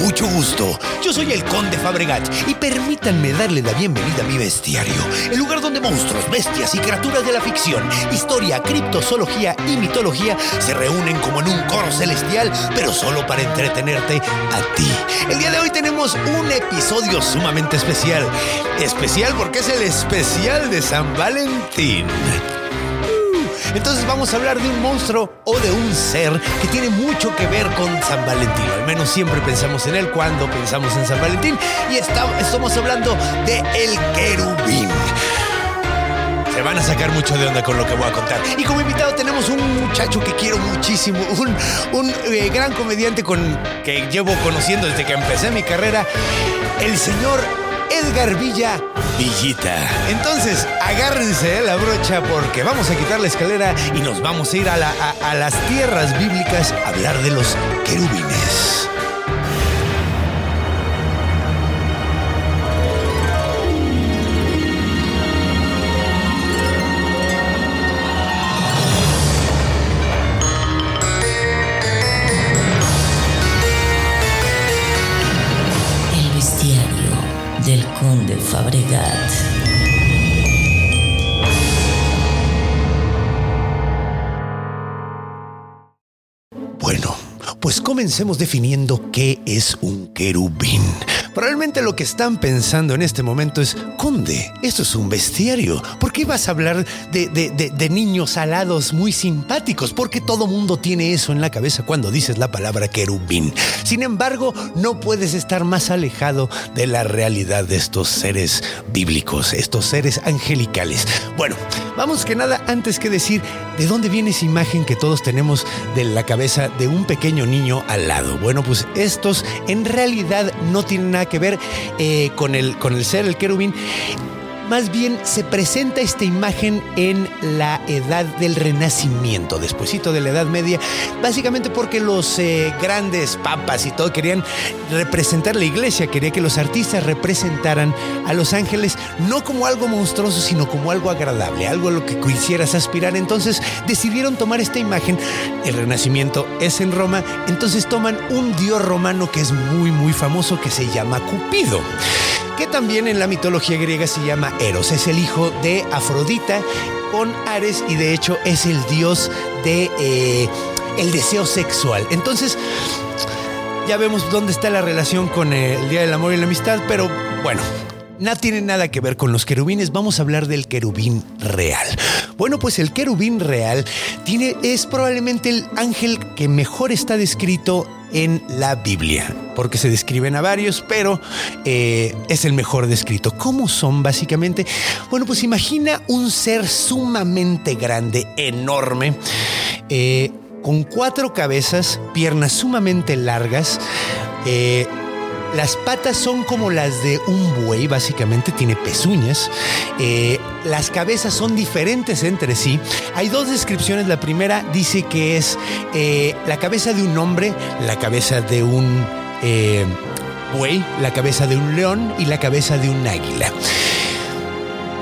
Mucho gusto. Yo soy el Conde Fabregat y permítanme darle la bienvenida a mi bestiario, el lugar donde monstruos, bestias y criaturas de la ficción, historia, criptozoología y mitología se reúnen como en un coro celestial, pero solo para entretenerte a ti. El día de hoy tenemos un episodio sumamente especial. Especial porque es el especial de San Valentín. Entonces vamos a hablar de un monstruo o de un ser que tiene mucho que ver con San Valentín. Al menos siempre pensamos en él cuando pensamos en San Valentín. Y estamos hablando de el querubín. Se van a sacar mucho de onda con lo que voy a contar. Y como invitado tenemos un muchacho que quiero muchísimo, un, un eh, gran comediante con, que llevo conociendo desde que empecé mi carrera, el señor Edgar Villa Villita. Entonces, agárrense de la brocha porque vamos a quitar la escalera y nos vamos a ir a, la- a- a las tierras bíblicas a hablar de los querubines. Bueno, pues comencemos definiendo qué es un querubín. Probablemente lo que están pensando en este momento es, Conde, esto es un bestiario. ¿Por qué vas a hablar de, de- de- niños alados muy simpáticos? Porque todo mundo tiene eso en la cabeza cuando dices la palabra querubín. Sin embargo, no puedes estar más alejado de la realidad de estos seres bíblicos, estos seres angelicales. Bueno, vamos que nada, antes que decir de dónde viene esa imagen que todos tenemos de la cabeza de un pequeño niño alado. Bueno, pues estos en realidad no tienen nada que ver eh, con, el, con el ser el querubín. Más bien se presenta esta imagen en la edad del Renacimiento, despuesito de la Edad Media, básicamente porque los eh, grandes papas y todo querían representar la iglesia, quería que los artistas representaran a los ángeles no como algo monstruoso, sino como algo agradable, algo a lo que quisieras aspirar. Entonces decidieron tomar esta imagen, el Renacimiento es en Roma, entonces toman un dios romano que es muy muy famoso que se llama Cupido que también en la mitología griega se llama Eros. Es el hijo de Afrodita con Ares y de hecho es el dios de eh, el deseo sexual. Entonces, ya vemos dónde está la relación con el Día del Amor y la Amistad, pero bueno. No tiene nada que ver con los querubines, vamos a hablar del querubín real. Bueno, pues el querubín real tiene, es probablemente el ángel que mejor está descrito en la Biblia, porque se describen a varios, pero eh, es el mejor descrito. ¿Cómo son básicamente? Bueno, pues imagina un ser sumamente grande, enorme, eh, con cuatro cabezas, piernas sumamente largas, eh, las patas son como las de un buey, básicamente, tiene pezuñas. Eh, las cabezas son diferentes entre sí. Hay dos descripciones. La primera dice que es eh, la cabeza de un hombre, la cabeza de un eh, buey, la cabeza de un león y la cabeza de un águila.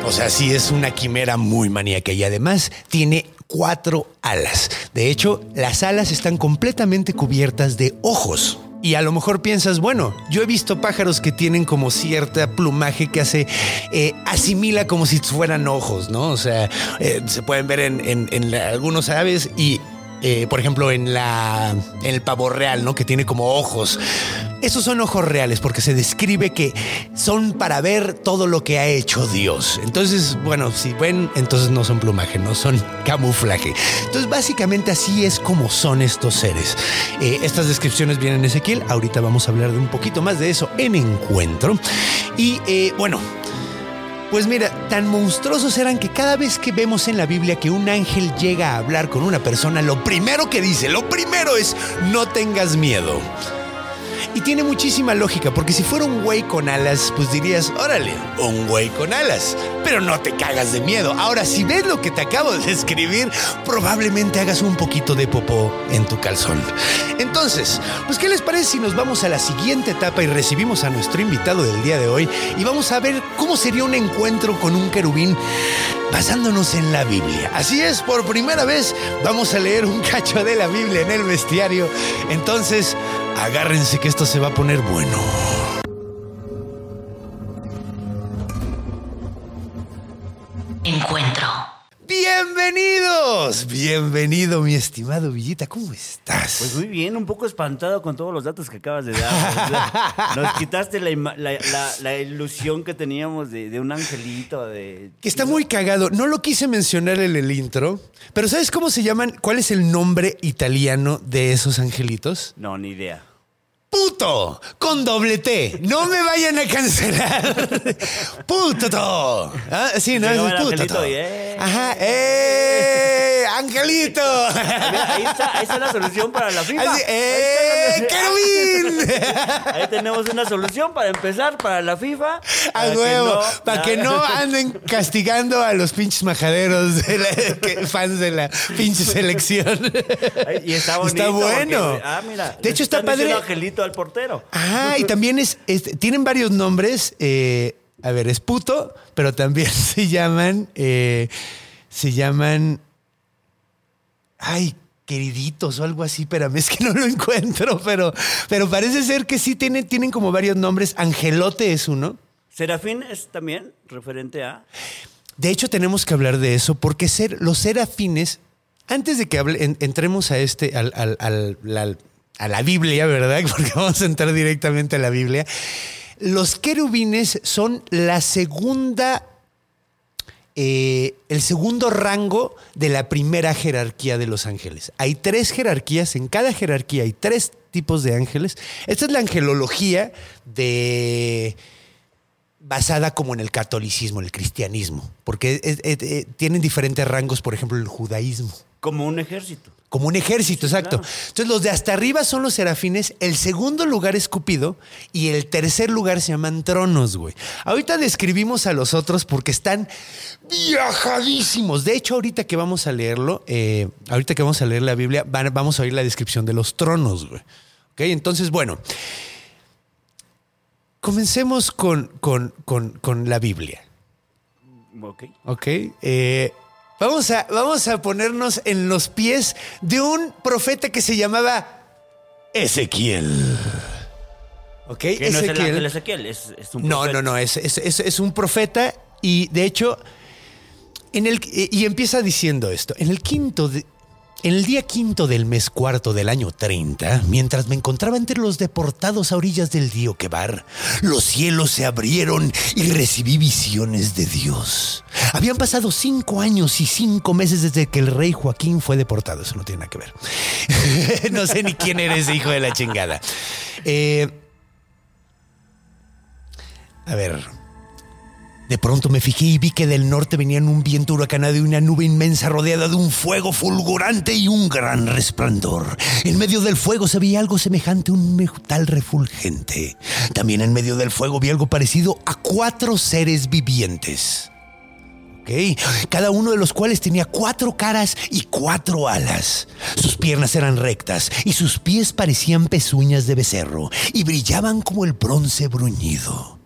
O sea, sí es una quimera muy maníaca y además tiene cuatro alas. De hecho, las alas están completamente cubiertas de ojos. Y a lo mejor piensas, bueno, yo he visto pájaros que tienen como cierta plumaje que hace, eh, asimila como si fueran ojos, ¿no? O sea, eh, se pueden ver en, algunos aves y, eh, por ejemplo, en, la, en el pavo real, ¿no? Que tiene como ojos. Esos son ojos reales porque se describe que son para ver todo lo que ha hecho Dios. Entonces, bueno, si ven, entonces no son plumaje, no son camuflaje. Entonces, básicamente así es como son estos seres. Eh, estas descripciones vienen en Ezequiel. Ahorita vamos a hablar de un poquito más de eso en encuentro. Y eh, bueno, Pues mira, tan monstruosos eran que cada vez que vemos en la Biblia que un ángel llega a hablar con una persona, lo primero que dice, lo primero es, no tengas miedo. Y tiene muchísima lógica, porque si fuera un güey con alas, pues dirías, órale, un güey con alas. Pero no te cagas de miedo. Ahora, si ves lo que te acabo de escribir, probablemente hagas un poquito de popó en tu calzón. Entonces, pues, ¿qué les parece si nos vamos a la siguiente etapa y recibimos a nuestro invitado del día de hoy? Y vamos a ver cómo sería un encuentro con un querubín basándonos en la Biblia. Así es, por primera vez vamos a leer un cacho de la Biblia en el bestiario. Entonces, agárrense que esto se va a poner bueno. Encuentro. Bienvenidos, bienvenido mi estimado Villita, ¿cómo estás? Pues muy bien, un poco espantado con todos los datos que acabas de dar. Nos quitaste la, ima- la- la- la ilusión que teníamos de, de un angelito. De... que está muy cagado. No lo quise mencionar en el intro, pero ¿sabes cómo se llaman? ¿Cuál es el nombre italiano de esos angelitos? No, ni idea. Puto, con doble T. No me vayan a cancelar. Puto. Ah, sí, no, Llegaba es puto. ¡eh! Ajá, ¡eh! ¡Angelito! Ahí, está, ahí está la solución para la FIFA. Así, ¡eh! ¡Querubín! Ahí tenemos una solución para empezar para la FIFA. A huevo, no- para que no anden castigando a los pinches majaderos de la- que- fans de la pinche selección. Y está bonito. Está bueno. porque- ah, mira. De hecho, está padre. angelito al portero. Ah, y también es, es- tienen varios nombres. eh, a ver, es puto, pero también se llaman, eh, se llaman, ay, queriditos o algo así, pero es que no lo encuentro, pero, pero parece ser que sí tienen, tienen como varios nombres. Angelote es uno. Serafín es también referente a. De hecho, tenemos que hablar de eso porque ser, los serafines, antes de que hable- en- entremos a este, al- al- al- la- a la Biblia, ¿verdad? Porque vamos a entrar directamente a la Biblia. Los querubines son la segunda, eh, el segundo rango de la primera jerarquía de los ángeles. Hay tres jerarquías, en cada jerarquía hay tres tipos de ángeles. Esta es la angelología de basada como en el catolicismo, el cristianismo, porque es- tienen diferentes rangos, por ejemplo, el judaísmo. Como un ejército. Como un ejército, exacto. claro. Entonces, los de hasta arriba son los serafines, el segundo lugar es Cupido y el tercer lugar se llaman tronos, güey. Ahorita describimos a los otros porque están viajadísimos. De hecho, ahorita que vamos a leerlo, eh, ahorita que vamos a leer la Biblia, van- vamos a oír la descripción de los tronos, güey. Ok, entonces, bueno. Comencemos con, con- con- con la Biblia. Ok. ¿Ok? Eh, vamos, a, vamos a ponernos en los pies de un profeta que se llamaba Ezequiel. ¿Ok? Que no es el ángel Ezequiel, es, es un No, profeta. no, no, es, es- es- es un profeta y de hecho, en el, y empieza diciendo esto, en el quinto, de- en el día quinto del mes cuarto del año 30, mientras me encontraba entre los deportados a orillas del río Quebar, los cielos se abrieron y recibí visiones de Dios. Habían pasado cinco años y cinco meses desde que el rey Joaquín fue deportado, eso no tiene nada que ver. no sé ni quién eres, hijo de la chingada. Eh, a ver. De pronto me fijé y vi que del norte venían un viento huracanado y una nube inmensa rodeada de un fuego fulgurante y un gran resplandor. En medio del fuego se veía algo semejante a un metal refulgente. También en medio del fuego vi algo parecido a cuatro seres vivientes. ¿ok? Cada uno de los cuales tenía cuatro caras y cuatro alas. Sus piernas eran rectas y sus pies parecían pezuñas de becerro y brillaban como el bronce bruñido.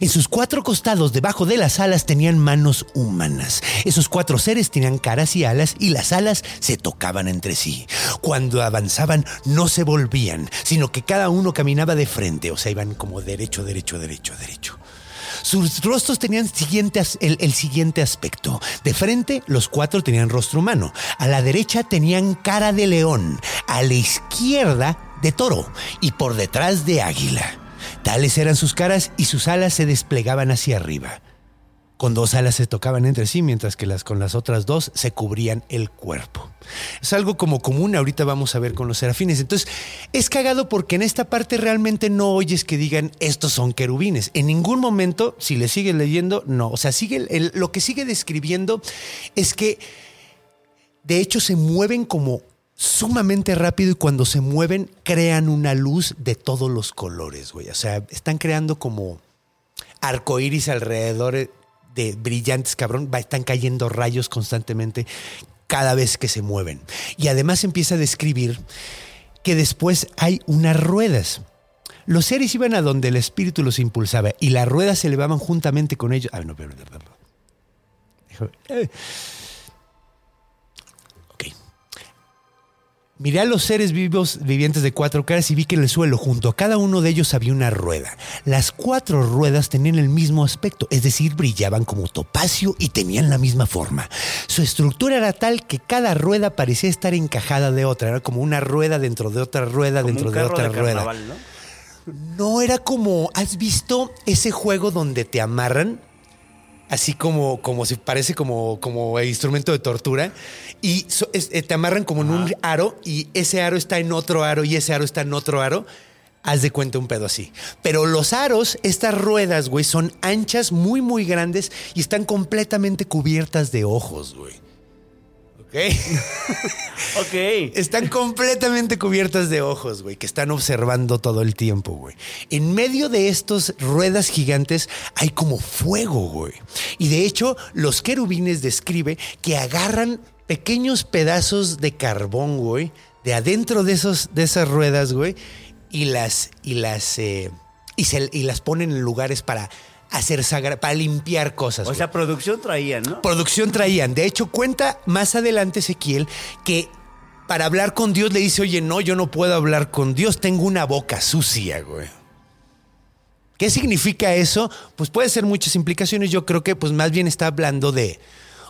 En sus cuatro costados debajo de las alas tenían manos humanas. Esos cuatro seres tenían caras y alas y las alas se tocaban entre sí. Cuando avanzaban no se volvían, sino que cada uno caminaba de frente, o sea, iban como derecho, derecho, derecho, derecho. Sus rostros tenían el, el siguiente aspecto. De frente, los cuatro tenían rostro humano. A la derecha tenían cara de león. A la izquierda, de toro. Y por detrás, de águila. Tales eran sus caras y sus alas se desplegaban hacia arriba. con dos alas se tocaban entre sí, mientras que las con las otras dos se cubrían el cuerpo. Es algo como común, ahorita vamos a ver con los serafines. Entonces, es cagado porque en esta parte realmente no oyes que digan estos son querubines. En ningún momento, si le sigues leyendo, no. O sea, sigue lo que sigue describiendo es que de hecho se mueven como sumamente rápido y cuando se mueven crean una luz de todos los colores, güey. O sea, están creando como arcoíris alrededor de brillantes, cabrón. Están cayendo rayos constantemente cada vez que se mueven. Y además empieza a describir que después hay unas ruedas. Los seres iban a donde el espíritu los impulsaba y las ruedas se elevaban juntamente con ellos. Ah, no, pero, pero, Miré a los seres vivos vivientes de cuatro caras y vi que en el suelo, junto a cada uno de ellos, había una rueda. Las cuatro ruedas tenían el mismo aspecto, es decir, brillaban como topacio y tenían la misma forma. Su estructura era tal que cada rueda parecía estar encajada de otra, era como una rueda dentro de otra rueda Como dentro un de carro otra de rueda. carnaval, ¿no? No era como, ¿has visto ese juego donde te amarran? Así como, como si parece como, como instrumento de tortura. Y so- es- eh, te amarran como en un aro y ese aro está en otro aro y ese aro está en otro aro. Haz de cuenta un pedo así. Pero los aros, estas ruedas, güey, son anchas, muy, muy grandes y están completamente cubiertas de ojos, güey. ¿Ok? Ok. Están completamente cubiertas de ojos, güey, que están observando todo el tiempo, güey. En medio de estas ruedas gigantes hay como fuego, güey. Y de hecho, los querubines describe que agarran pequeños pedazos de carbón, güey, de adentro de, esos, de esas ruedas, güey, y las, y las, eh, y, se- y las ponen en lugares para hacer sagra, para limpiar cosas. O güey. sea, producción traía, ¿no? Producción traían. De hecho, cuenta más adelante Ezequiel que para hablar con Dios le dice, oye, no, yo no puedo hablar con Dios, tengo una boca sucia, güey. ¿Qué significa eso? Pues puede ser muchas implicaciones. Yo creo que pues más bien está hablando de,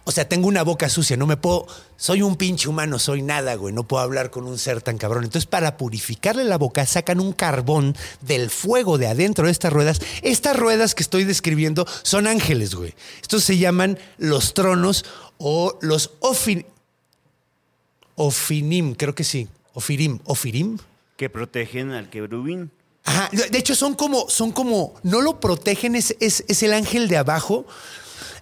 o sea, tengo una boca sucia, no me puedo, soy un pinche humano, soy nada, güey, no puedo hablar con un ser tan cabrón. Entonces, para purificarle la boca, sacan un carbón del fuego de adentro de estas ruedas. Estas ruedas que estoy describiendo son ángeles, güey. Estos se llaman los tronos o los ofin, ofinim, creo que sí, ofirim, ofirim. Que protegen al querubín. Ajá, de hecho son como, son como, no lo protegen, es, es, es el ángel de abajo.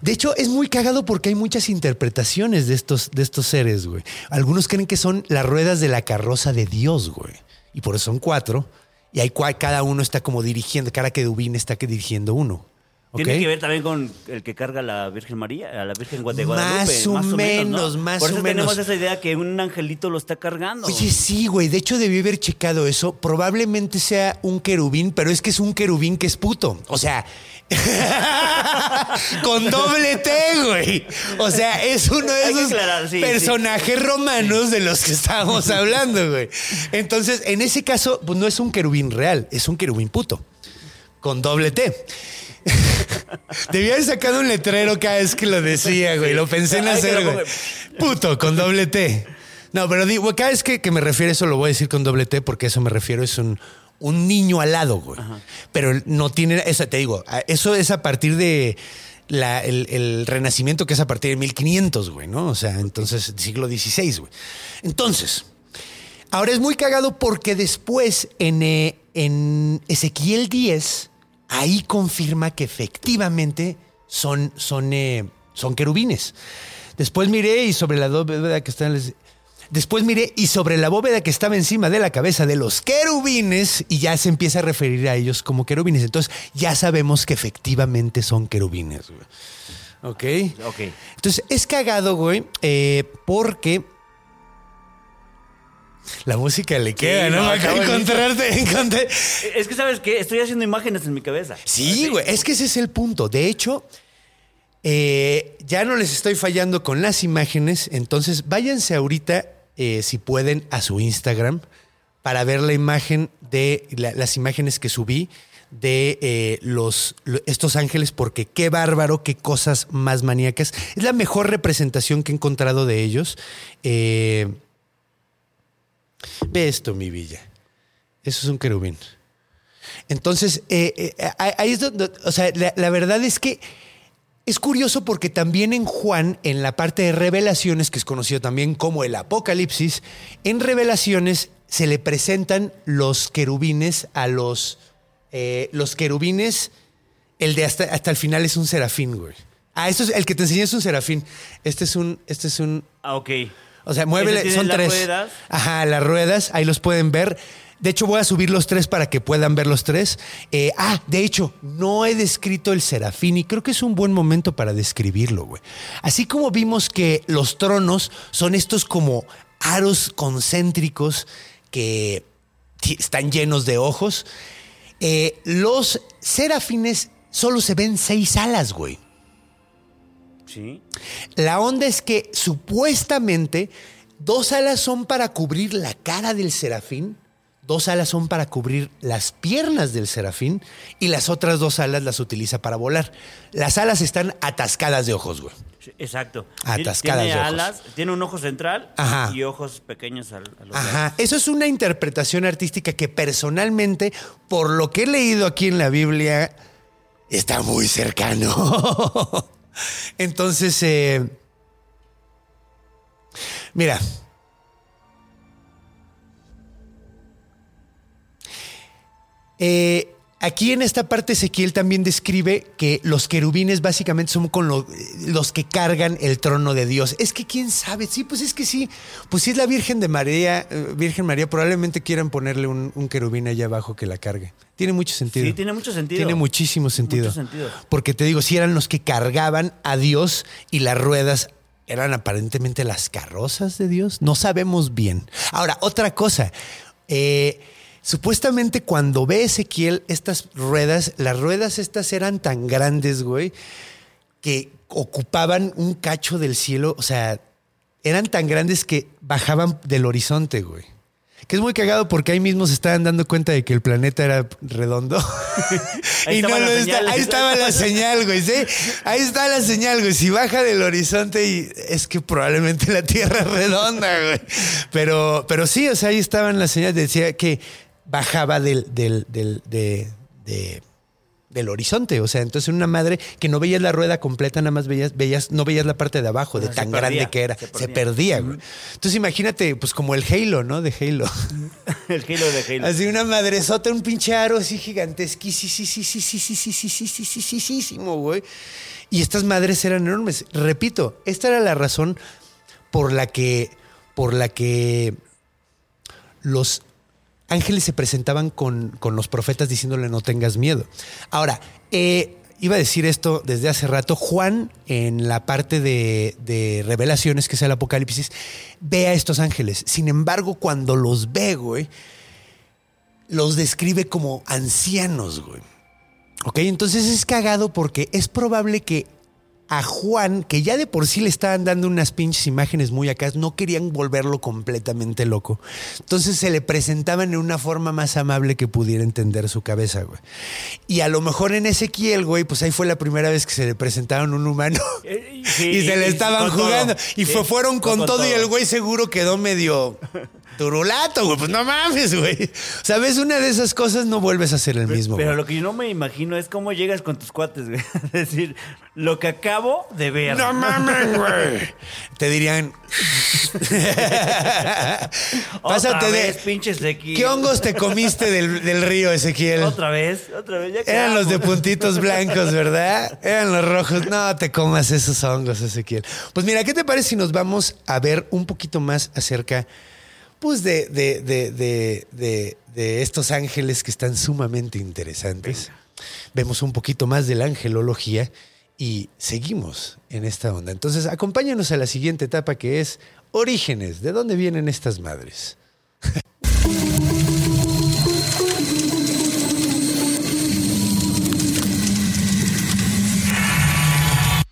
De hecho, es muy cagado porque hay muchas interpretaciones de estos, de estos seres, güey. Algunos creen que son las ruedas de la carroza de Dios, güey. Y por eso son cuatro. Y hay cua- cada uno está como dirigiendo, cada querubín está que dirigiendo uno. Tiene que ver también con el que carga a la Virgen María, a la Virgen de Guadalupe. Más o menos, ¿no? más Por eso o tenemos menos. esa idea que un angelito lo está cargando. Oye, sí, güey. De hecho, debí haber checado eso. Probablemente sea un querubín, pero es que es un querubín que es puto. O sea, con doble T, güey. O sea, es uno de esos aclarar, sí, personajes romanos de los que estábamos hablando, güey. Entonces, en ese caso, pues no es un querubín real, es un querubín puto. Con doble T. Debía haber sacado un letrero cada vez que lo decía, güey. Lo pensé en hacer, güey. Puto, con doble T. No, pero digo, cada vez que, que me refiero a eso lo voy a decir con doble T porque eso me refiero, es un, un niño alado, güey. Pero no tiene, eso te digo, eso es a partir de la- el, el renacimiento que es a partir de 1500, güey, ¿no? O sea, entonces, siglo XVI, güey. Entonces, Ahora es muy cagado porque después en, eh, en Ezequiel 10, ahí confirma que efectivamente son, son, eh, son querubines. Después miré y sobre la bóveda que está en el- Después miré y sobre la bóveda que estaba encima de la cabeza de los querubines y ya se empieza a referir a ellos como querubines. Entonces ya sabemos que efectivamente son querubines. güey. ¿Ok? Ok. Entonces es cagado, güey, eh, porque la música le queda, ¿no? no, Me acabo encontrarte, encontré. Es que, ¿sabes qué? Estoy haciendo imágenes en mi cabeza. Sí, güey, es que ese es el punto. De hecho, eh, ya no les estoy fallando con las imágenes, entonces váyanse ahorita, eh, si pueden, a su Instagram para ver la imagen de la- las imágenes que subí de eh, los lo- estos ángeles porque qué bárbaro, qué cosas más maníacas. Es la mejor representación que he encontrado de ellos. Eh, ve esto, mi villa. Eso es un querubín. Entonces, ahí es donde, o sea, la verdad es que es curioso porque también en Juan, en la parte de revelaciones, que es conocido también como el Apocalipsis, en revelaciones se le presentan los querubines a los, eh, los querubines, el de hasta, hasta el final es un serafín, güey. Ah, esto es, el que te enseñé es un serafín. Este es un, este es un, Ah, ok. o sea, muévele, ¿Ese tiene son las tres. ruedas? Ajá, las ruedas, ahí los pueden ver. De hecho, voy a subir los tres para que puedan ver los tres. Eh, ah, de hecho, no he descrito el serafín y creo que es un buen momento para describirlo, güey. Así como vimos que los tronos son estos como aros concéntricos que están llenos de ojos, eh, los serafines solo se ven seis alas, güey. Sí. La onda es que supuestamente dos alas son para cubrir la cara del serafín, dos alas son para cubrir las piernas del serafín y las otras dos alas las utiliza para volar. Las alas están atascadas de ojos, güey. Exacto. Atascadas tiene de ojos. alas, tiene un ojo central Ajá. y ojos pequeños al, a los Ajá, lados. eso es una interpretación artística que personalmente, por lo que he leído aquí en la Biblia, está muy cercano. Entonces, eh, mira. Eh, aquí en esta parte Ezequiel también describe que los querubines básicamente son con lo- los que cargan el trono de Dios. Es que quién sabe, sí, pues es que sí, pues si es la Virgen de María, eh, Virgen María, probablemente quieran ponerle un, un querubín allá abajo que la cargue. Tiene mucho sentido. Sí, tiene mucho sentido. Tiene muchísimo sentido. Mucho sentido. Porque te digo, si eran los que cargaban a Dios y las ruedas eran aparentemente las carrozas de Dios. No sabemos bien. Ahora, otra cosa. eh, supuestamente cuando ve Ezequiel estas ruedas, las ruedas estas eran tan grandes, güey, que ocupaban un cacho del cielo. O sea, eran tan grandes que bajaban del horizonte, güey. Que es muy cagado porque ahí mismo se estaban dando cuenta de que el planeta era redondo. Ahí y no lo está- ahí estaba la señal, güey. ¿sí? Ahí está la señal, güey. Si baja del horizonte y es que probablemente la Tierra es redonda, güey. Pero, pero sí, o sea, ahí estaban las señales. Decía que bajaba del, del, del, de- de- del horizonte. O sea, entonces una madre que no veías la rueda completa, nada más veías, veías, no veías la parte de abajo, de sea, tan perdía, grande que era. se Se perdía. güey. Entonces imagínate, pues como el Halo, ¿no? De Halo. El Halo de Halo. Así una madresota, un pinche aro así gigantesquísimo, güey. Y estas madres eran enormes. Repito, esta era la razón por la que, por la que los ángeles se presentaban con, con los profetas diciéndole no tengas miedo. Ahora, eh, iba a decir esto desde hace rato. Juan, en la parte de, de revelaciones, que es el Apocalipsis, ve a estos ángeles. Sin embargo, cuando los ve, güey, los describe como ancianos, güey. Ok, entonces es cagado porque es probable que a Juan, que ya de por sí le estaban dando unas pinches imágenes muy acá, no querían volverlo completamente loco. Entonces se le presentaban en una forma más amable que pudiera entender su cabeza, güey. Y a lo mejor en Ezequiel, güey, pues ahí fue la primera vez que se le presentaron un humano. Eh, sí, y se le estaban todo. jugando. Y Sí, fue- fueron fue con, todo, y el güey seguro quedó medio turulato, güey. Pues no mames, güey. ¿Sabes? Una de esas cosas no vuelves a ser el mismo. Pero lo que yo no me imagino es cómo llegas con tus cuates, güey. Es decir, lo que acabo de ver. No mames, güey. Te dirían. Otra Pásate vez, de. pinches Ezequiel. ¿Qué hongos te comiste del, del río, Ezequiel? Otra vez, otra vez. Ya Eran los de puntitos blancos, ¿verdad? Eran los rojos. No te comas esos hongos, Ezequiel. Pues mira, ¿qué te parece si nos vamos a ver un poquito más acerca, de, de, de, de, de- de estos ángeles que están sumamente interesantes? Vemos un poquito más de la angelología y seguimos en esta onda. Entonces, acompáñanos a la siguiente etapa que es orígenes. ¿De dónde vienen estas madres?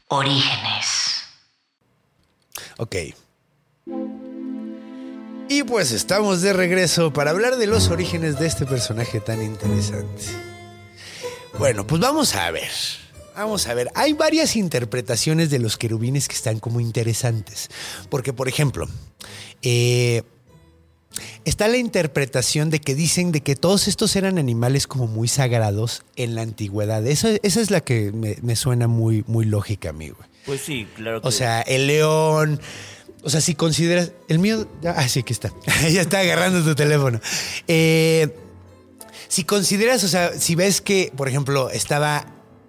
Orígenes. Ok. Y pues estamos de regreso para hablar de los orígenes de este personaje tan interesante. Bueno, pues vamos a ver. Vamos a ver. Hay varias interpretaciones de los querubines que están como interesantes. Porque, por ejemplo, eh, está la interpretación de que dicen de que todos estos eran animales como muy sagrados en la antigüedad. Esa, esa es la que me, me suena muy, muy lógica a mí, güey. Pues sí, claro que O sea, el león. O sea, si consideras. El mío. Ah, sí, aquí está. ya está agarrando tu teléfono. Eh, si consideras, o sea, si ves que, por ejemplo, estaba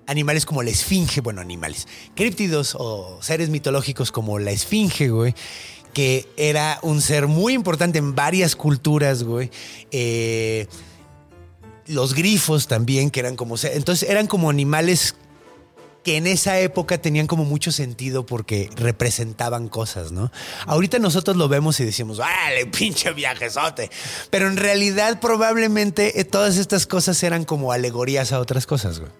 animales como la esfinge, bueno, animales, críptidos o seres mitológicos como la esfinge, güey, que era un ser muy importante en varias culturas, güey. Eh, los grifos también, que eran como. Entonces eran como animales que en esa época tenían como mucho sentido porque representaban cosas, ¿no? Ahorita nosotros lo vemos y decimos, ¡vale, pinche viajezote! Pero en realidad probablemente eh, todas estas cosas eran como alegorías a otras cosas, güey.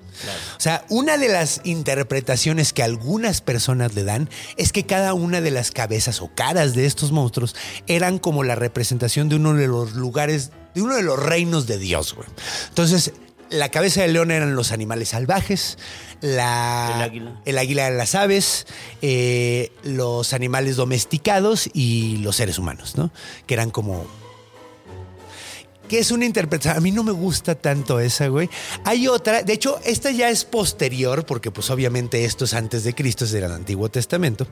O sea, una de las interpretaciones que algunas personas le dan es que cada una de las cabezas o caras de estos monstruos eran como la representación de uno de los lugares, de uno de los reinos de Dios, güey. Entonces, la cabeza del león eran los animales salvajes, la, El águila. el águila eran las aves, eh, los animales domesticados y los seres humanos, ¿no? Que eran como que es una interpretación. A mí no me gusta tanto esa, güey. Hay otra, de hecho, esta ya es posterior, porque pues obviamente esto es antes de Cristo, es del Antiguo Testamento.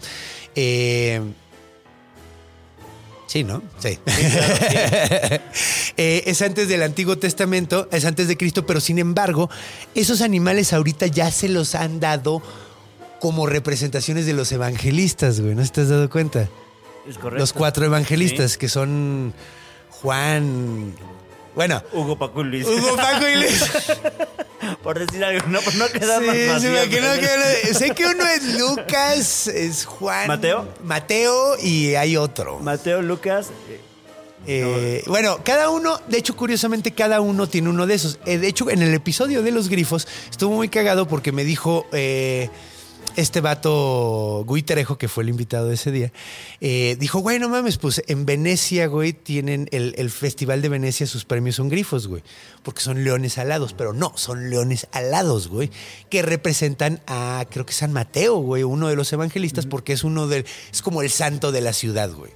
Eh, sí, ¿no? Sí. Eh, es antes del Antiguo Testamento, es antes de Cristo, pero sin embargo, esos animales ahorita ya se los han dado como representaciones de los evangelistas, güey. ¿No te has dado cuenta? es correcto. Los cuatro evangelistas, Sí. que son Juan. Bueno, Hugo Paco y Luis. Hugo, Paco y Luis. Por decir algo, no, por no quedar más Sí, sí, vacío, me- que no- pero- que sé que uno es Lucas, es Juan. ¿Mateo? Mateo y hay otro. Mateo, Lucas. eh, Eh, bueno, cada uno, de hecho, curiosamente, cada uno tiene uno de esos. Eh, de hecho, en el episodio de los grifos estuvo muy cagado porque me dijo eh, este vato Gui Terejo, que fue el invitado de ese día, eh, dijo, güey, no mames, pues en Venecia, güey, tienen el, el Festival de Venecia, sus premios son grifos, güey, porque son leones alados, pero no, son leones alados, güey, que representan a, creo que San Mateo, güey, uno de los evangelistas, porque es uno del, es como el santo de la ciudad, güey,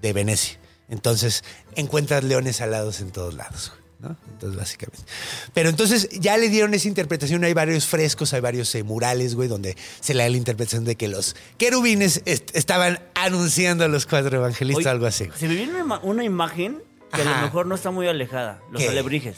de Venecia. Entonces, encuentras leones alados en todos lados, güey, ¿no? Entonces, básicamente. Pero entonces ya le dieron esa interpretación. Hay varios frescos, hay varios eh, murales, güey, donde se le da la interpretación de que los querubines est- estaban anunciando a los cuatro evangelistas, Oye, algo así. Se me viene una, ima- una imagen que a lo mejor no está muy alejada. Los ¿Qué? alebrijes.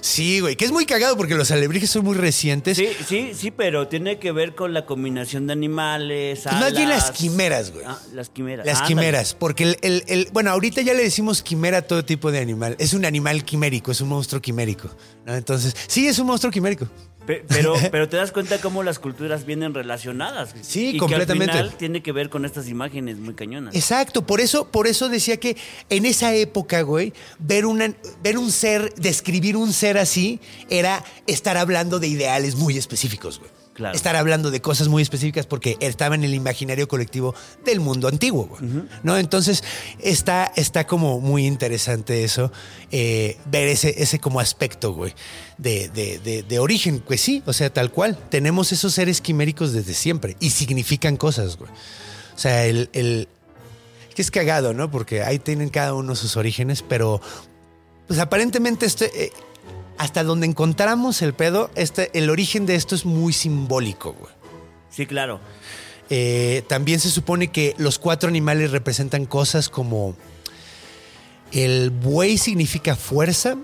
Sí, güey, que es muy cagado porque los alebrijes son muy recientes. Sí, sí, sí, pero tiene que ver con la combinación de animales. Pues más bien las quimeras, güey. Ah, las quimeras. Las quimeras, porque el, el- el- bueno, ahorita ya le decimos quimera a todo tipo de animal. Es un animal quimérico, es un monstruo quimérico. ¿no? Entonces, sí, es un monstruo quimérico. Pe- Pero, pero te das cuenta cómo las culturas vienen relacionadas. Sí, y completamente. Que al final tiene que ver con estas imágenes muy cañonas. Exacto, por eso, por eso decía que en esa época, güey, ver, una, ver un ser, describir un ser así, era estar hablando de ideales muy específicos, güey. Claro. Estar hablando de cosas muy específicas porque estaba en el imaginario colectivo del mundo antiguo, güey. ¿No? Entonces, está, está como muy interesante eso, eh, ver ese, ese como aspecto, güey, de, de- de- de origen. Pues sí, o sea, tal cual. Tenemos esos seres quiméricos desde siempre y significan cosas, güey. O sea, el, el, que es cagado, ¿no? Porque ahí tienen cada uno sus orígenes, pero pues aparentemente este, eh, hasta donde encontramos el pedo, este, el origen de esto es muy simbólico, güey. Sí, claro. Eh, también se supone que los cuatro animales representan cosas como el buey significa fuerza,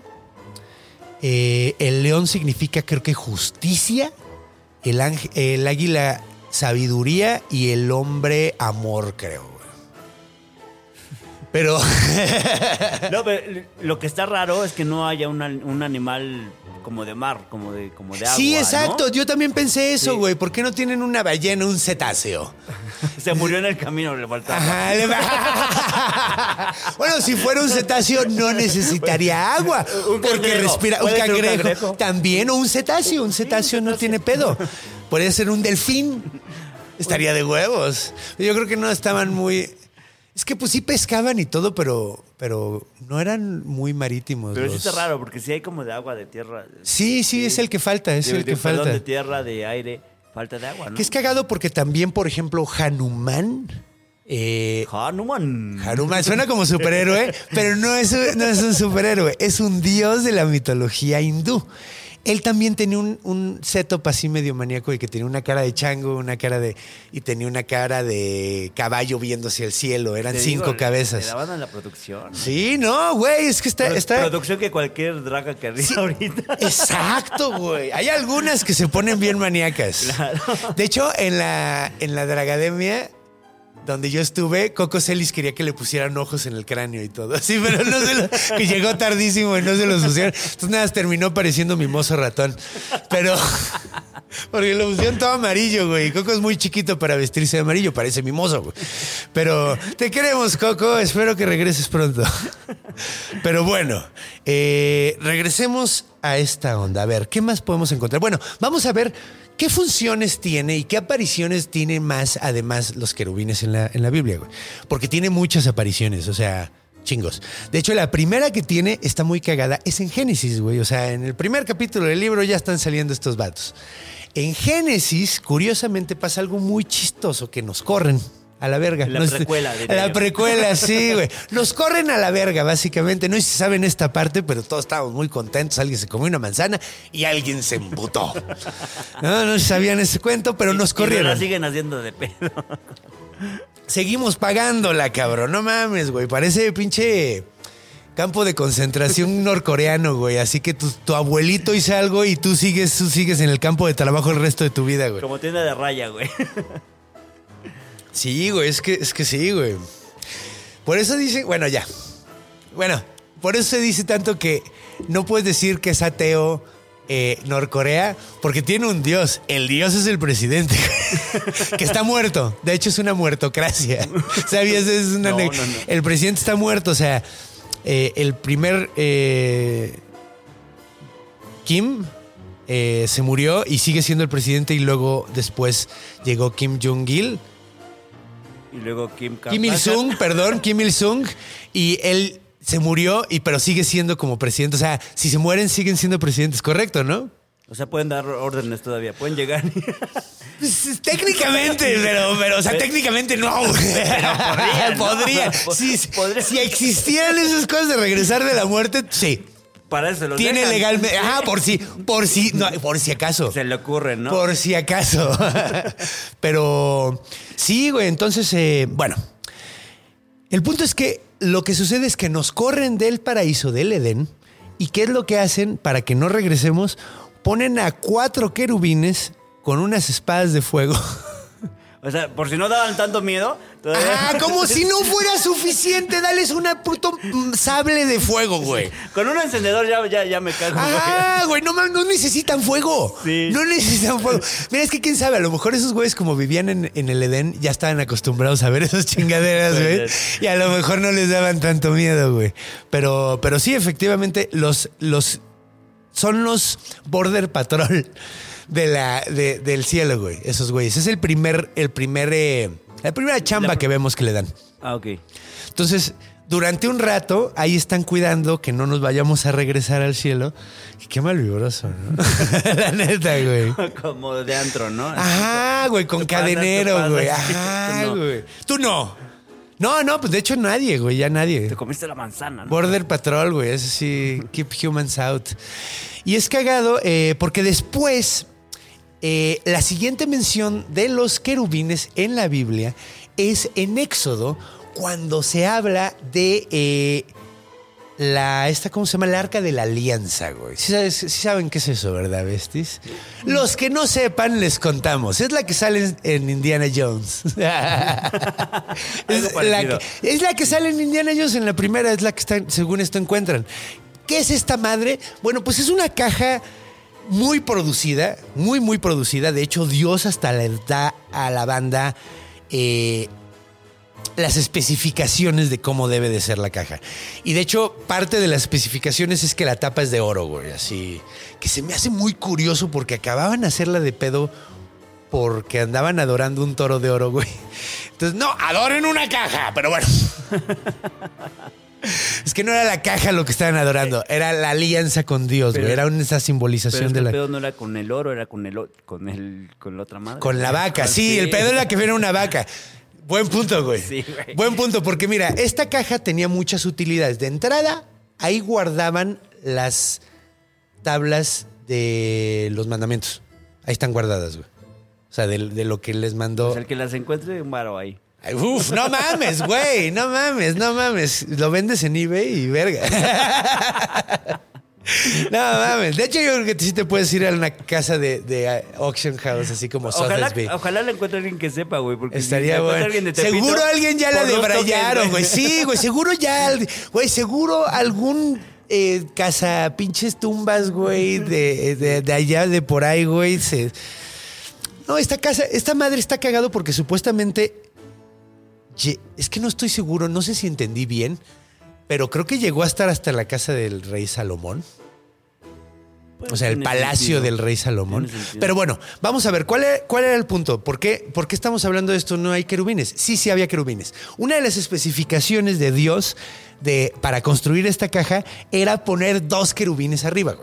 eh, el león significa creo que justicia, el, ángel- el águila sabiduría y el hombre amor, creo. Pero No, pero lo que está raro es que no haya un, al- un animal como de mar, como de, como de agua. sí, ¿no? exacto. Yo también pensé eso, Sí. güey. ¿Por qué no tienen una ballena, un cetáceo? Se murió en el camino, le faltaba. Ajá, bueno, si fuera un cetáceo no necesitaría agua. Un porque cangrejo. respira. Un ser un cangrejo, cangrejo. También, o un cetáceo. Un cetáceo no tiene pedo. Podría ser un delfín. Estaría de huevos. Yo creo que no estaban muy. Es que pues sí pescaban y todo, pero, pero no eran muy marítimos. Pero sí los- está raro, porque sí hay como de agua, de tierra. Sí, sí, es el que falta, es de, el de- que falta. de tierra, de aire, falta de agua, ¿no? Que es cagado porque también, por ejemplo, Hanuman Eh, Hanuman. Hanuman suena como superhéroe, pero no es, no es un superhéroe, es un dios de la mitología hindú. Él también tenía un, un setup así medio maníaco y que tenía una cara de chango, una cara de. y tenía una cara de caballo viendo hacia el cielo. Eran Te cinco digo, Le cabezas. daban a la producción. Sí, no, güey, es que está. Pro- está Producción que cualquier draga querría ahorita. Exacto, güey. Hay algunas que se ponen bien maníacas. De hecho, en la, en la Dragademia, donde yo estuve, Coco Celis quería que le pusieran ojos en el cráneo y todo. Sí, pero no se lo, que llegó tardísimo y no se los pusieron. Entonces nada, terminó pareciendo mimoso ratón. Pero. Porque lo pusieron todo amarillo, güey. Coco es muy chiquito para vestirse de amarillo, parece mimoso, güey. Pero te queremos, Coco. Espero que regreses pronto. Pero bueno, eh, regresemos a esta onda. A ver, ¿qué más podemos encontrar? Bueno, vamos a ver qué funciones tiene y qué apariciones tiene más, además, los querubines en la, en la Biblia, güey. Porque tiene muchas apariciones, o sea, chingos. De hecho, la primera que tiene está muy cagada, es en Génesis, güey. O sea, en el primer capítulo del libro ya están saliendo estos vatos. En Génesis, curiosamente, pasa algo muy chistoso que nos corren. A la verga. La Nos- precuela, diría La precuela, sí, güey. Nos corren a la verga, básicamente. No sé si saben esta parte, pero todos estábamos muy contentos. Alguien se comió una manzana y alguien se embutó. No, no sabían ese cuento, pero nos Y corrieron. la siguen haciendo de pedo. Seguimos pagándola, cabrón. No mames, güey. Parece pinche campo de concentración norcoreano, güey. Así que tu, tu abuelito hizo algo y tú sigues, tú sigues en el campo de trabajo el resto de tu vida, güey. Como tienda de raya, güey. Sí, güey, es que, es que sí, güey. Por eso dice, bueno, ya. Bueno, por eso se dice tanto que no puedes decir que es ateo eh, Norcorea, porque tiene un dios. El dios es el presidente, que está muerto. De hecho, es una muertocracia. ¿Sabías? Es una No, ne- no, no. El presidente está muerto, o sea, eh, el primer eh, Kim se murió y sigue siendo el presidente y luego después llegó Kim Jong-il. Y luego Kim Kim Il-sung, perdón, Kim Il-sung, y él se murió, y pero sigue siendo como presidente. O sea, si se mueren, siguen siendo presidentes, correcto, ¿no? O sea, pueden dar órdenes todavía. Pueden llegar. Pues, técnicamente, pero, pero, o sea, técnicamente no. podrían, ¿no? Podrían. Si, podrían. si existieran esas cosas de regresar de la muerte, sí. Para eso lo Tiene dejan. legalmente. Ah, por si, por si, no, por si acaso. Se le ocurre, ¿no? Por si acaso. Pero sí, güey. Entonces, eh, bueno. El punto es que lo que sucede es que nos corren del paraíso del Edén. ¿Y qué es lo que hacen para que no regresemos? Ponen a cuatro querubines con unas espadas de fuego. O sea, por si no daban tanto miedo. todavía- Ah, como si no fuera suficiente. Dales una puto sable de fuego, güey. Con un encendedor ya, ya, ya me cago. Ah, güey, no, necesitan fuego. Sí. No necesitan fuego. Mira, es que quién sabe, a lo mejor esos güeyes como vivían en, en el Edén ya estaban acostumbrados a ver esas chingaderas, güey. Y a lo mejor no les daban tanto miedo, güey. Pero, pero sí, efectivamente, los, los son los Border Patrol de la, de- del cielo, güey. Esos güeyes. Es el primer, el primer, eh, la primera chamba La- que vemos que le dan. Ah, ok. Entonces, durante un rato, ahí están cuidando que no nos vayamos a regresar al cielo. Qué mal vibroso, ¿no? La neta, güey. Como de antro, ¿no? Ajá, güey, con cadenero, güey. Ajá, no. güey. Tú no. No, no, pues de hecho nadie, güey, ya nadie. Te comiste la manzana, ¿no? Border Patrol, güey, es así, keep humans out. Y es cagado eh, porque después, eh, la siguiente mención de los querubines en la Biblia es en Éxodo, cuando se habla de eh, la, esta, ¿cómo se llama? La arca de la alianza, güey. Sí, sabes- sí saben qué es eso, ¿verdad, Bestis? Los que no sepan, les contamos. Es la que sale en- Indiana Jones. es, la que, es la que sale en Indiana Jones en la primera, es la que está, según esto encuentran. ¿Qué es esta madre? Bueno, pues es una caja muy producida, muy, muy producida. De hecho, Dios hasta le da a la banda eh, las especificaciones de cómo debe de ser la caja. Y de hecho, parte de las especificaciones es que la tapa es de oro, güey. Así que se me hace muy curioso porque acababan de hacerla de pedo porque andaban adorando un toro de oro, güey. Entonces, no, adoren una caja, pero bueno. Es que no era la caja lo que estaban adorando, era la alianza con Dios, Pero- güey. Era una, esa simbolización de el la. pedo no era con el oro, era con el o- con el con la otra madre. Con la vaca, sí, el pedo era que viera una vaca. Buen punto, güey. Sí, güey. Buen punto, porque mira, esta caja tenía muchas utilidades. De entrada, ahí guardaban las tablas de los mandamientos. Ahí están guardadas, güey. O sea, de, de lo que les mandó. Pues el que las encuentre, un varo ahí. Uf, no mames, güey, no mames, no mames. Lo vendes en eBay y verga. No mames. De hecho, yo creo que sí te puedes ir a una casa de, de uh, auction house, así como Ojalá, Sotheby's. ojalá le encuentre alguien que sepa, güey. Porque Estaría bueno. alguien de Tepito, seguro alguien ya la debrayaron, güey. Sí, güey, seguro ya, güey, seguro algún eh, casa pinches tumbas, güey, de, de- de allá, de por ahí, güey. se- No, esta casa, esta madre está cagado porque supuestamente, es que no estoy seguro, no sé si entendí bien, pero creo que llegó a estar hasta la casa del rey Salomón. Pues O sea, el palacio sentido. del rey Salomón. Pero bueno, vamos a ver, ¿cuál era, cuál era el punto? ¿Por qué, ¿Por qué estamos hablando de esto? No hay querubines. Sí, sí había querubines. Una de las especificaciones de Dios de, para construir esta caja era poner dos querubines arriba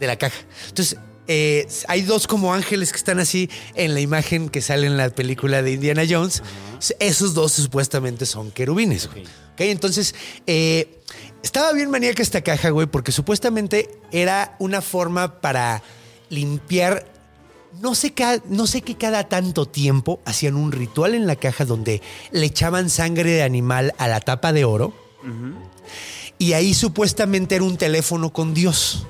de la caja. Entonces, eh, hay dos como ángeles que están así en la imagen que sale en la película de Indiana Jones. Esos dos supuestamente son querubines. güey. Ok, entonces, eh, estaba bien maníaca esta caja, güey, porque supuestamente era una forma para limpiar. No sé, no sé qué cada tanto tiempo hacían un ritual en la caja donde le echaban sangre de animal a la tapa de oro. Y ahí supuestamente era un teléfono con Dios.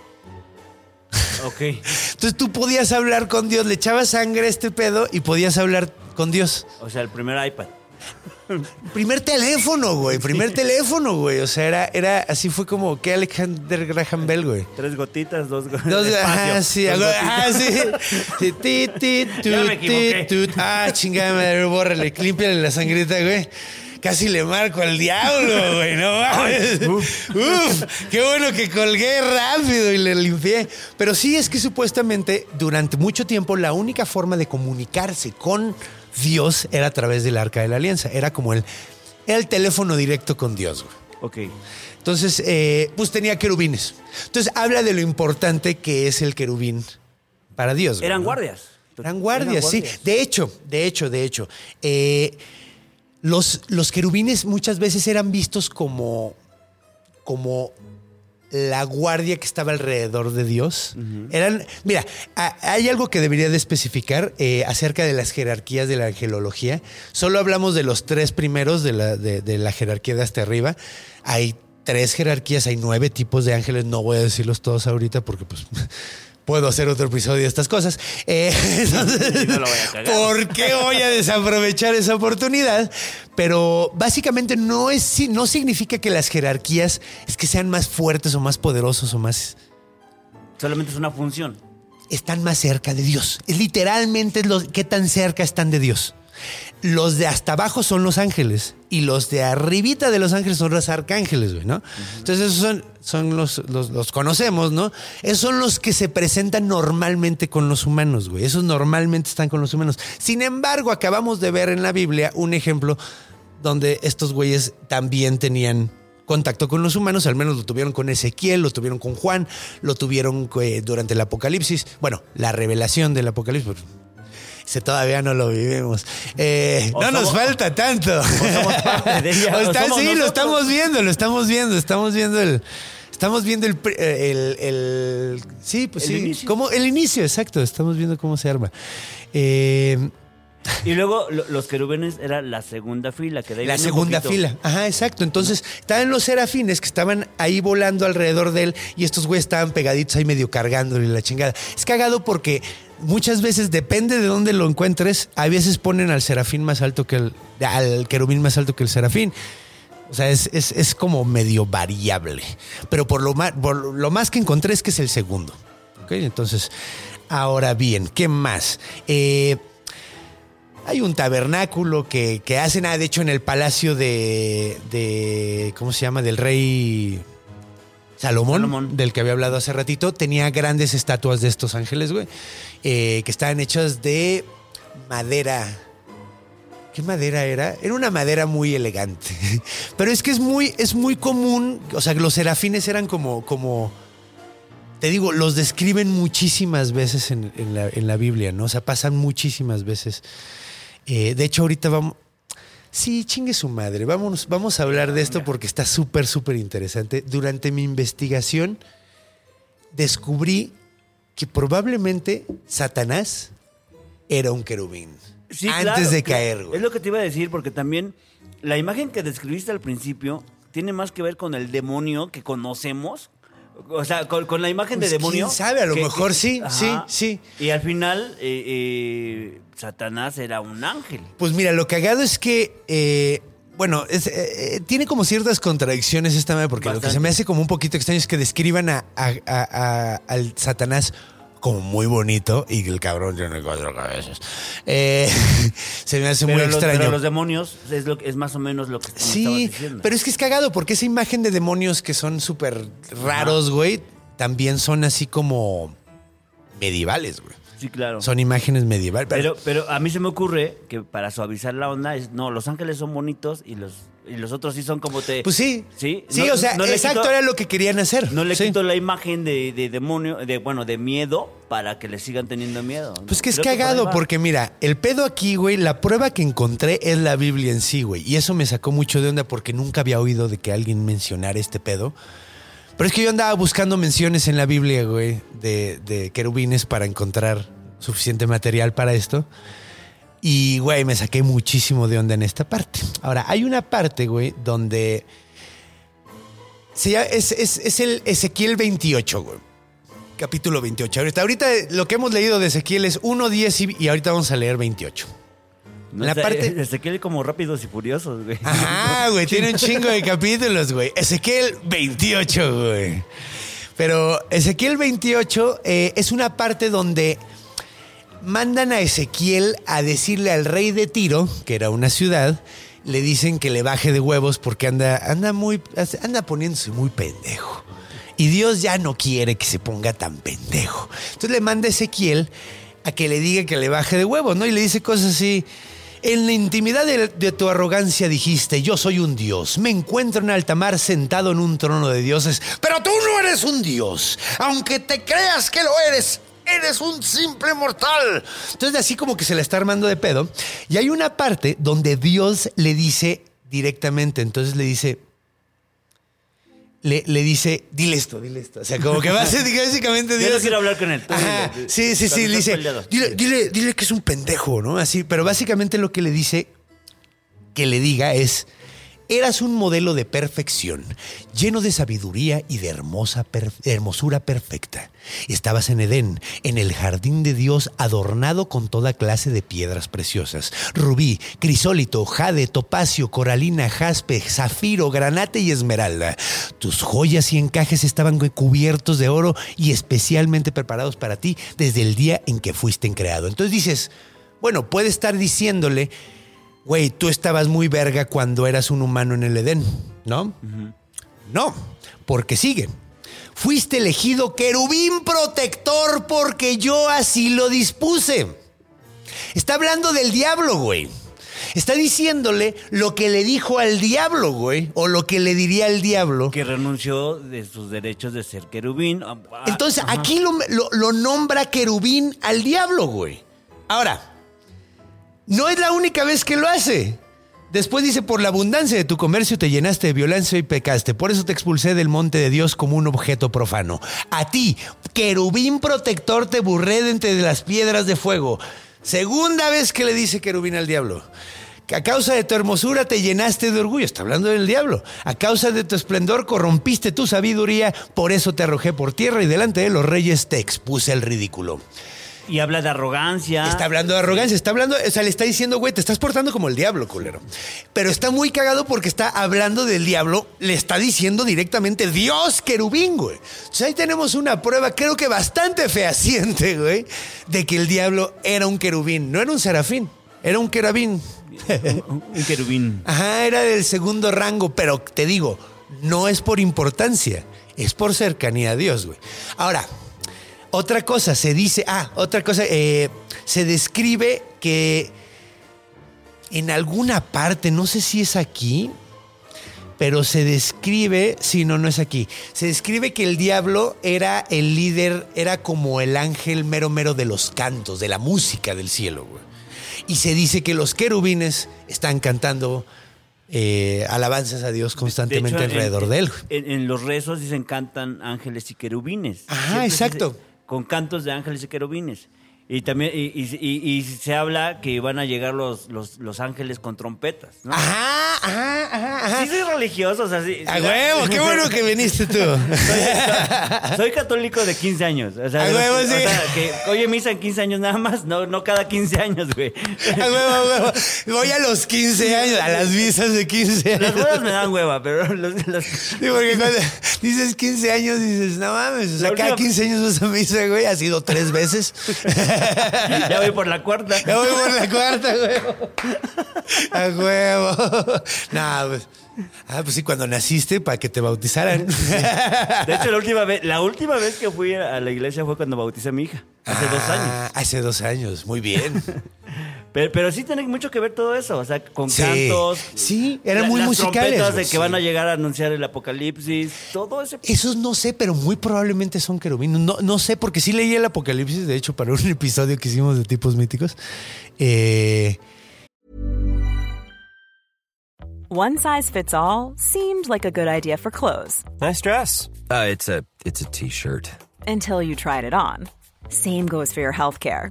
Ok. Entonces tú podías hablar con Dios, le echabas sangre a este pedo y podías hablar con Dios. O sea, el primer iPad. Primer teléfono, güey. Primer teléfono, güey. O sea, era, era así fue como que Alexander Graham Bell, güey. Tres gotitas, dos gotitas. Dos, ajá, sí, ah, sí. Sí, ti, ti, tu, Ya me ti, tu. Ah, chingada madre, bórrale, límpiale la sangrita, güey. Casi le marco al diablo, güey, no mames. Uf, qué bueno que colgué rápido y le limpié. Pero sí es que supuestamente durante mucho tiempo la única forma de comunicarse con Dios era a través del arca de la alianza. Era como el, el teléfono directo con Dios, güey. Ok. Entonces, eh, pues tenía querubines. Entonces, habla de lo importante que es el querubín para Dios. Eran ¿no? guardias. Eran guardias, sí. De hecho, de hecho, de hecho. eh, los, los querubines muchas veces eran vistos como, como la guardia que estaba alrededor de Dios. Eran, mira, a- hay algo que debería de especificar eh, acerca de las jerarquías de la angelología. Solo hablamos de los tres primeros de la, de, de la jerarquía de hasta arriba. Hay tres jerarquías, hay nueve tipos de ángeles. No voy a decirlos todos ahorita porque pues puedo hacer otro episodio de estas cosas. Eh, entonces, No lo voy a cagar. ¿Por qué voy a desaprovechar esa oportunidad? Pero básicamente no es no significa que las jerarquías es que sean más fuertes o más poderosos o más Solamente es una función. están más cerca de Dios. Es literalmente los qué tan cerca están de Dios. Los de hasta abajo son los ángeles y los de arribita de los ángeles son los arcángeles, güey, ¿no? Entonces esos son, son los, los, los conocemos, ¿no? Esos son los que se presentan normalmente con los humanos, güey. Esos normalmente están con los humanos. Sin embargo, acabamos de ver en la Biblia un ejemplo donde estos güeyes también tenían contacto con los humanos, al menos lo tuvieron con Ezequiel, lo tuvieron con Juan, lo tuvieron eh, durante el Apocalipsis, bueno, la revelación del Apocalipsis. Ese todavía no lo vivimos. Eh, no nos falta tanto. somos parte de ella, O o está- somos sí, lo estamos viendo, lo estamos viendo, estamos viendo el... Estamos viendo el, eh, el, el- sí, pues El sí, inicio. como el inicio, exacto. Estamos viendo cómo se arma. Eh, Y luego lo- los querubines era la segunda fila. Que de ahí La segunda fila. Ajá, exacto. Entonces, estaban los serafines que estaban ahí volando alrededor de él y estos güeyes estaban pegaditos ahí medio cargándole la chingada. Es cagado porque muchas veces, depende de dónde lo encuentres, a veces ponen al serafín más alto que el. al querubín más alto que el serafín. O sea, es, es- es como medio variable. Pero por lo, más, por lo más que encontré es que es el segundo. ¿Ok? Entonces, ahora bien, ¿qué más? Eh. Hay un tabernáculo que, que hacen, ah, de hecho, en el palacio de, de- ¿cómo se llama? Del rey Salomón, Salomón. del que había hablado hace ratito. Tenía grandes estatuas de estos ángeles, güey, eh, que estaban hechas de madera. ¿Qué madera era? Era una madera muy elegante. Pero es que es muy, es muy común, o sea, los serafines eran como, como, te digo, los describen muchísimas veces en, en la, en la Biblia, ¿no? O sea, pasan muchísimas veces. Eh, de hecho, ahorita vamos. Sí, chingue su madre. Vamos, vamos a hablar de esto porque está súper, súper interesante. Durante mi investigación descubrí que probablemente Satanás era un querubín. Sí, antes claro, de caer, güey. Es lo que te iba a decir, porque también la imagen que describiste al principio tiene más que ver con el demonio que conocemos. O sea, con, con la imagen Pues, de demonio. quién sabe, a lo que- mejor que- sí, sí, sí. Y al final, eh, eh, Satanás era un ángel. Pues mira, lo cagado es que, eh, bueno, es, eh, tiene como ciertas contradicciones esta madre, porque lo que se me hace como un poquito extraño es que describan a- a- al Satanás como muy bonito y el cabrón tiene cuatro cabezas. Eh, se me hace muy Pero los, extraño. pero los demonios es, lo, que- es más o menos lo que Sí, diciendo. pero es que es cagado porque esa imagen de demonios que son súper raros, güey, también son así como medievales, güey. Sí, claro. Son imágenes medievales. Pero, pero a mí se me ocurre que para suavizar la onda es, no, los ángeles son bonitos y los, y los otros sí son como te... pues sí. Sí, Sí, no- o sea, no exacto quito- era lo que querían hacer. No le Sí. quito la imagen de, de demonio, de bueno, de miedo para que le sigan teniendo miedo. Pues que es Creo cagado porque mira, el pedo aquí, güey, la prueba que encontré es la Biblia en sí, güey. Y eso me sacó mucho de onda porque nunca había oído de que alguien mencionara este pedo. Pero es que yo andaba buscando menciones en la Biblia, güey, de, de querubines para encontrar suficiente material para esto. Y, güey, me saqué muchísimo de onda en esta parte. Ahora, hay una parte, güey, donde... Se llama- es, es- es el Ezequiel 28, güey. Capítulo 28. Ahorita, ahorita lo que hemos leído de Ezequiel es 1, 10 y, y ahorita vamos a leer 28. No, la parte- Se quiere como rápidos y furiosos, güey. Ajá, güey, tiene un chingo de capítulos, güey. Ezequiel 28, güey. Pero Ezequiel 28 eh, es una parte donde mandan a Ezequiel a decirle al rey de Tiro, que era una ciudad, le dicen que le baje de huevos porque anda, anda muy, anda poniéndose muy pendejo. Y Dios ya no quiere que se ponga tan pendejo. Entonces le manda a Ezequiel a que le diga que le baje de huevos, ¿no? Y le dice cosas así. En la intimidad de, de tu arrogancia dijiste, yo soy un dios, me encuentro en alta mar sentado en un trono de dioses, pero tú no eres un dios, aunque te creas que lo eres, eres un simple mortal. Entonces así como que se la está armando de pedo, y hay una parte donde Dios le dice directamente, entonces le dice, le, le dice, dile esto, dile esto. O sea, como que básicamente Yo Dios. no quiero hablar con él, tú Ajá, dile. sí, sí, sí. Le dice, dile, dile, dile que es un pendejo, ¿no? Así, pero básicamente lo que le dice que le diga es. Eras un modelo de perfección, lleno de sabiduría y de hermosa hermosura perfecta. Estabas en Edén, en el jardín de Dios, adornado con toda clase de piedras preciosas: rubí, crisólito, jade, topacio, coralina, jaspe, zafiro, granate y esmeralda. Tus joyas y encajes estaban cubiertos de oro y especialmente preparados para ti desde el día en que fuiste creado. Entonces dices, bueno, puede estar diciéndole güey, tú estabas muy verga cuando eras un humano en el Edén, ¿no? No, porque sigue. Fuiste elegido querubín protector porque yo así lo dispuse. Está hablando del diablo, güey. Está diciéndole lo que le dijo al diablo, güey. O lo que le diría al diablo. Que renunció de sus derechos de ser querubín. Ah, Entonces, ajá. aquí lo, lo- lo nombra querubín al diablo, güey. Ahora, no es la única vez que lo hace. Después dice, por la abundancia de tu comercio te llenaste de violencia y pecaste. Por eso te expulsé del monte de Dios como un objeto profano. A ti, querubín protector, te burré de entre las piedras de fuego. Segunda vez que le dice querubín al diablo. Que a causa de tu hermosura te llenaste de orgullo. Está hablando del diablo. A causa de tu esplendor corrompiste tu sabiduría. Por eso te arrojé por tierra y delante de los reyes te expuse el ridículo. Y habla de arrogancia. Está hablando de arrogancia, está hablando, o sea, le está diciendo, güey, te estás portando como el diablo, culero. Pero está muy cagado porque está hablando del diablo, le está diciendo directamente Dios querubín, güey. Entonces ahí tenemos una prueba, creo que bastante fehaciente, güey, de que el diablo era un querubín, no era un serafín, era un querubín. Un querubín. Ajá, era del segundo rango, pero te digo, no es por importancia, es por cercanía a Dios, güey. Ahora, otra cosa, se dice, ah, otra cosa, eh, se describe que en alguna parte, no sé si es aquí, pero se describe, sí, no, no es aquí, se describe que el diablo era el líder, era como el ángel mero mero de los cantos, de la música del cielo, güey. Y se dice que los querubines están cantando eh, alabanzas a Dios constantemente De hecho, alrededor en, de él. En, en los rezos dicen cantan ángeles y querubines. Ajá, Siempre exacto. Con cantos de ángeles y querubines. Y también y, y- y- y se habla que van a llegar los, los, los ángeles con trompetas. ¿no? Ajá, ajá, ajá, ajá. Sí, soy religioso, o sea, sí. A sí, huevo, qué bueno que viniste tú. Soy católico de 15 años. O sea, A los huevo, que- o sí. sea, que oye misa en 15 años nada más, no, no cada 15 años, güey. A huevo, a huevo. Voy a los 15 años, a las visas de 15 Las años. bodas me dan hueva, pero los, los- Sí, porque cuando dices 15 años dices, no mames, o sea, cada última- 15 años vas a misa, güey, ha sido tres veces. ya voy por la cuarta. Ya voy por la cuarta, huevo. A huevo. No, pues. Ah, pues sí, cuando naciste para que te bautizaran. De hecho, la última vez, la última vez que fui a la iglesia fue cuando bauticé a mi hija, hace dos años. Ah, Hace dos años, muy bien. Pero, pero sí tiene mucho que ver todo eso, o sea, con Sí. cantos. Sí, eran la- muy las musicales, trompetas de que sí. van a llegar a anunciar el apocalipsis, todo ese. Esos no sé, pero muy probablemente son querubines. No, no sé, porque sí leí el Apocalipsis, de hecho, para un episodio que hicimos de tipos míticos. Eh, One size fits all seemed like a good idea for clothes Nice dress. Uh, it's a it's a t-shirt. until you tried it on. Same goes for your healthcare.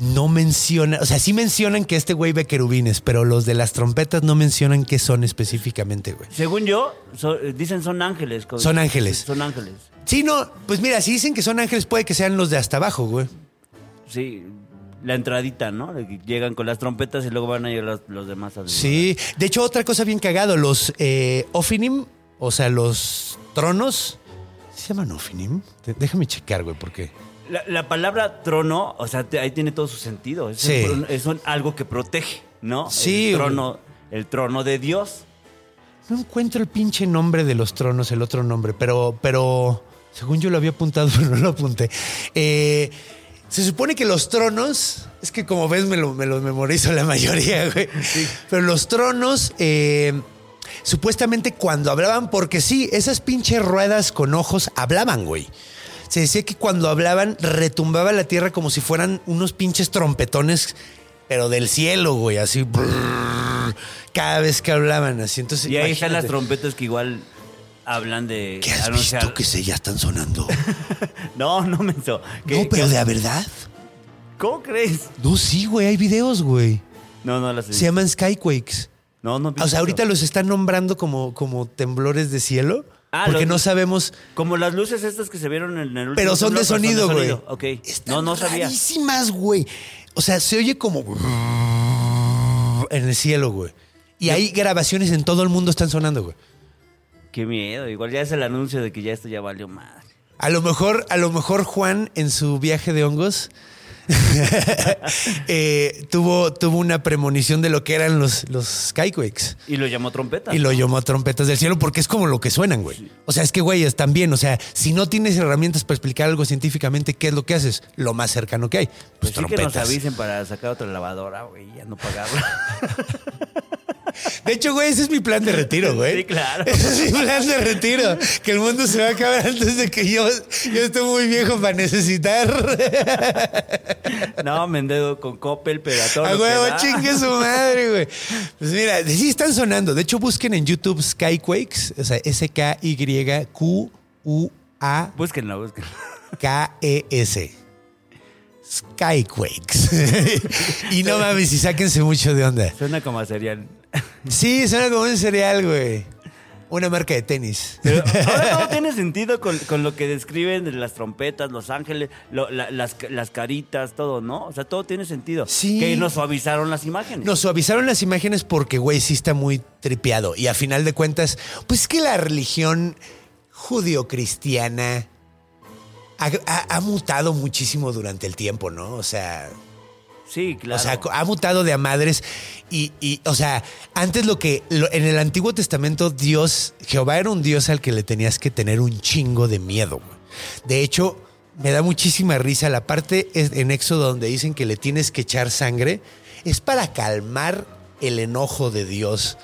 no menciona, o sea, sí mencionan que este güey ve querubines, pero los de las trompetas no mencionan qué son específicamente, güey. Según yo, so- dicen son ángeles. Son ángeles. Son ángeles. Sí, no, pues mira, si dicen que son ángeles, puede que sean los de hasta abajo, güey. Sí, la entradita, ¿no? Llegan con las trompetas y luego van a llegar los, los demás. a- Sí, de hecho, otra cosa bien cagado, los eh, Ophinim, o sea, los tronos, ¿se llaman Ophinim? Déjame checar, güey, porque... La, la palabra trono, o sea, te- ahí tiene todo su sentido. Es, Sí. un- es un- algo que protege, ¿no? Sí, El trono, el trono de Dios. No encuentro el pinche nombre de los tronos, el otro nombre, pero, pero según yo lo había apuntado, pero no lo apunté. Eh, se supone que los tronos, es que como ves me lo, me lo memorizo la mayoría, güey. Pero los tronos, eh, supuestamente cuando hablaban, porque sí, esas pinches ruedas con ojos hablaban, güey. Se decía que cuando hablaban retumbaba la tierra como si fueran unos pinches trompetones, pero del cielo, güey, así. brrr, cada vez que hablaban, así. Entonces, Y ahí están las trompetas que igual hablan de ¿Qué has anunciar. visto que se ya están sonando? No, no menso. Que- no, pero de a verdad. ¿Cómo crees? No, sí, güey, hay videos, güey. No, no las Se llaman Skyquakes. No, no. O sea, ahorita los están nombrando como, como temblores de cielo. Ah, porque los- no sabemos. Como las luces estas que se vieron en el último Pero son de sonido, güey. Ok. Están No, no sabía. rarísimas, güey. O sea, se oye como en el cielo, güey. Y hay grabaciones en todo el mundo están sonando, güey. Qué miedo. Igual ya es el anuncio de que ya esto ya valió madre. A lo mejor, a lo mejor Juan en su viaje de hongos eh, tuvo, tuvo una premonición de lo que eran los, los Skyquakes. Y lo llamó trompeta. Y lo llamó trompetas del cielo porque es como lo que suenan, güey. O sea, es que, güey, están bien. O sea, si no tienes herramientas para explicar algo científicamente, ¿qué es lo que haces? Lo más cercano que hay. Pues, Pues sí que nos trompetas. avisen para sacar otra lavadora, güey, ya no pagarla. De hecho, güey, ese es mi plan de retiro, güey. Sí, claro. Ese es mi plan de retiro. Que el mundo se va a acabar antes de que yo, yo esté muy viejo para necesitar. No, me endedo con Coppel, pero a huevo, chingue su madre, güey. Pues mira, sí están sonando. De hecho, busquen en YouTube Skyquakes, o sea, S-K-Y-Q-U-A. Búsquenlo, búsquenlo. K-E-S. Skyquakes. y no mames, y sáquense mucho de onda. Suena como a cereal. Sí, suena como un cereal, güey. Una marca de tenis. Pero ahora todo tiene sentido con, con lo que describen de las trompetas, los ángeles, lo- la- las, las caritas, todo, ¿no? O sea, todo tiene sentido. Sí. Que nos suavizaron las imágenes. Nos suavizaron las imágenes porque, güey, sí está muy tripeado. Y a final de cuentas, pues es que la religión judio-cristiana ha, ha- ha mutado muchísimo durante el tiempo, ¿no? O sea, Sí, claro. O sea, ha mutado de a madres. Y, y, o sea, antes lo que. lo- en el Antiguo Testamento, Dios, Jehová era un Dios al que le tenías que tener un chingo de miedo. De hecho, me da muchísima risa la parte en Éxodo donde dicen que le tienes que echar sangre. Es para calmar el enojo de Dios.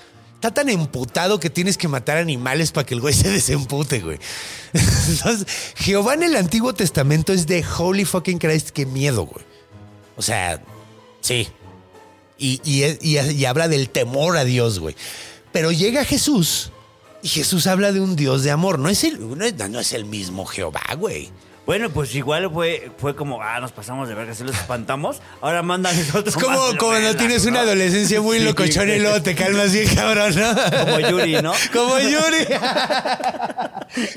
Está tan emputado que tienes que matar animales para que el güey se desempute, güey. Entonces, Jehová en el Antiguo Testamento es de holy fucking Christ, qué miedo, güey. O sea, sí. Y, y, y- habla del temor a Dios, güey. Pero llega Jesús y Jesús habla de un Dios de amor. No es el, no es, no es el mismo Jehová, güey. Bueno, pues igual fue, fue como, ah, nos pasamos de verga, si los espantamos. Ahora mándales otro Es como más cuando tienes una ¿no? adolescencia muy Sí, locochona y luego te calmas bien cabrón, ¿no? Como Yuri, ¿no? Como Yuri.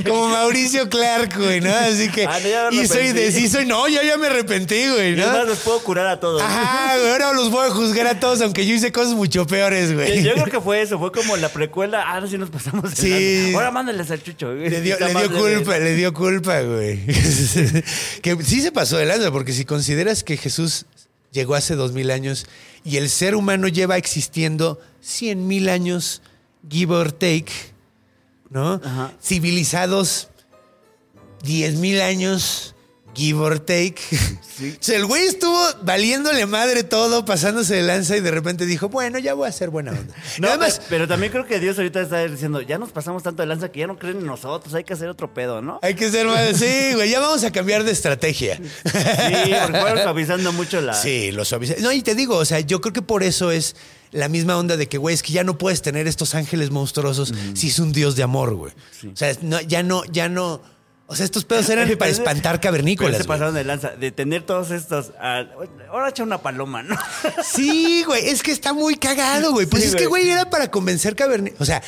Como Mauricio Clark, güey, ¿no? Así que. Ah, no, y soy de arrepentí. sí, soy. No, yo ya me arrepentí, güey, Y además ¿no? los puedo curar a todos. Ajá, güey, ahora los voy a juzgar a todos, aunque yo hice cosas mucho peores, güey. yo creo que fue eso, fue como la precuela. Ah, no, si nos pasamos. de Sí. Ahora mándales al chucho. güey. Le dio, le dio culpa, le dio culpa, güey. que sí se pasó de lanza, porque si consideras que Jesús llegó hace dos mil años y el ser humano lleva existiendo cien mil años, give or take, ¿no? Ajá. Civilizados diez mil años, give or take. O sea, el güey estuvo valiéndole madre todo, pasándose de lanza y de repente dijo, bueno, ya voy a hacer buena onda. No, pero, pero también creo que Dios ahorita está diciendo, ya nos pasamos tanto de lanza que ya no creen en nosotros, hay que hacer otro pedo, ¿no? hay que ser más... Sí, güey, ya vamos a cambiar de estrategia. Sí, porque fueron suavizando mucho la... Sí, lo suaviza. No, y te digo, o sea, yo creo que por eso es la misma onda de que, güey, es que ya no puedes tener estos ángeles monstruosos si es un dios de amor, güey. O sea, no, ya no, ya no. O sea, estos pedos eran para Pero- espantar Pero cavernícolas. se güey. pasaron de lanza, de tener todos estos... ah, ahora echa una paloma, ¿no? Sí, güey, es que está muy cagado, güey. Pues Sí, es que, güey. güey, era para convencer cavernícolas. O sea,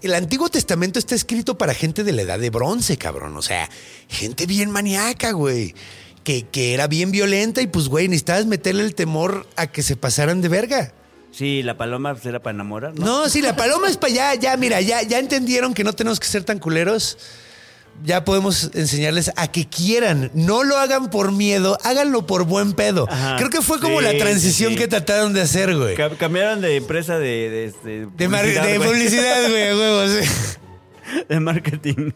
el Antiguo Testamento está escrito para gente de la edad de bronce, cabrón. O sea, gente bien maníaca, güey. Que, que era bien violenta y pues, güey, necesitabas meterle el temor a que se pasaran de verga. Sí, la paloma pues, era para enamorar, ¿no? No, sí, la paloma es para allá, ya, mira, ya, ya entendieron que no tenemos que ser tan culeros. Ya podemos enseñarles a que quieran. No lo hagan por miedo, háganlo por buen pedo. Ajá. Creo que fue como Sí, la transición sí, que trataron de hacer, güey. Ca- Cambiaron de empresa de... De, De, publicidad, de güey. publicidad, güey, a huevos. De marketing.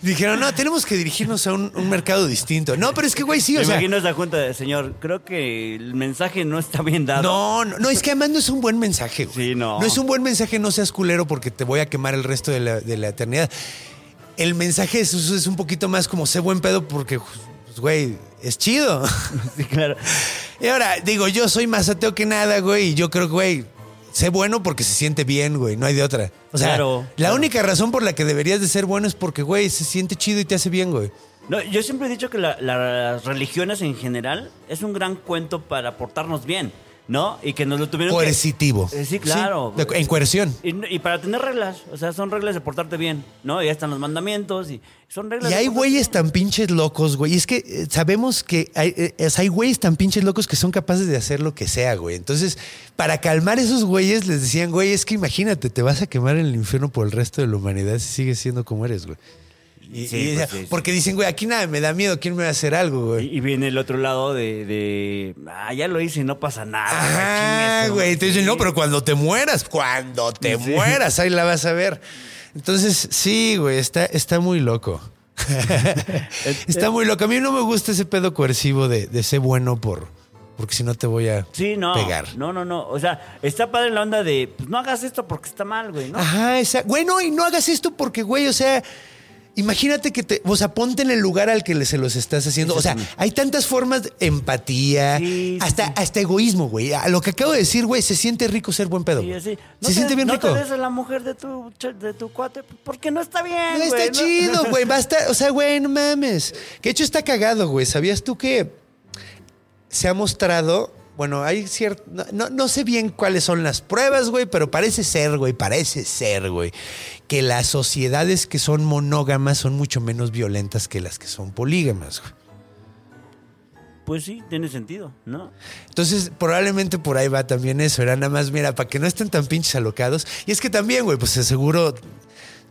Dijeron, no, tenemos que dirigirnos a un, un mercado distinto. No, pero es que, güey, sí, o Me sea. imagino esa junta de, señor, creo que el mensaje no está bien dado. No, no, no, es que además no es un buen mensaje, güey. Sí, no. No es un buen mensaje, no seas culero porque te voy a quemar el resto de la, de la eternidad. El mensaje es, es un poquito más como sé buen pedo porque, pues, güey, es chido. Sí, claro. Y ahora, digo, yo soy más ateo que nada, güey, y yo creo que, güey, sé bueno porque se siente bien, güey, no hay de otra. O sea, Claro, la claro. única razón por la que deberías de ser bueno es porque, güey, se siente chido y te hace bien, güey. No, yo siempre he dicho que la- las religiones en general es un gran cuento para portarnos bien, ¿no? Y que nos lo tuvieron que- Coercitivo. Eh, sí, claro. de- en coerción. Y, y para tener reglas, o sea, son reglas de portarte bien, ¿no? Y ya están los mandamientos y son reglas. Y hay güeyes tan pinches locos, güey. Y es que eh, sabemos que hay, eh, es- hay güeyes tan pinches locos que son capaces de hacer lo que sea, güey. Entonces, para calmar esos güeyes, les decían, güey, es que imagínate, te vas a quemar en el infierno por el resto de la humanidad si sigues siendo como eres, güey. Y- Sí, y decía- pues sí. Porque dicen, güey, aquí nada me da miedo, ¿quién me va a hacer algo, güey? Y, y viene el otro lado de, de, ah, ya lo hice y no pasa nada. Ajá, güey. Te dicen, no, pero cuando te mueras, cuando te mueras, ahí la vas a ver. Entonces, sí, güey, está, está muy loco. está muy loco. A mí no me gusta ese pedo coercivo de, de ser bueno por, porque si no te voy a Sí, no. pegar. No, no, no. O sea, está padre la onda de, pues no hagas esto porque está mal, güey, ¿no? Ajá, esa, bueno, y no hagas esto porque, güey, o sea, imagínate que te, o sea, ponte en el lugar al que se los estás haciendo. O sea, hay tantas formas de empatía, Sí, sí, hasta, sí. hasta egoísmo, güey. A lo que acabo de decir, güey, se siente rico ser buen pedo. Sí, así. se te- siente bien no rico. te des a la mujer de tu, de tu cuate porque no está bien, No güey. está chido, güey. Basta, o sea, güey, no mames. Que hecho está cagado, güey. ¿Sabías tú que se ha mostrado? Bueno, hay cierto. No, no- sé bien cuáles son las pruebas, güey, pero parece ser, güey, parece ser, güey, que las sociedades que son monógamas son mucho menos violentas que las que son polígamas, güey. Pues sí, tiene sentido, ¿no? Entonces, probablemente por ahí va también eso. Era nada más, mira, para que no estén tan pinches alocados. Y es que también, güey, pues seguro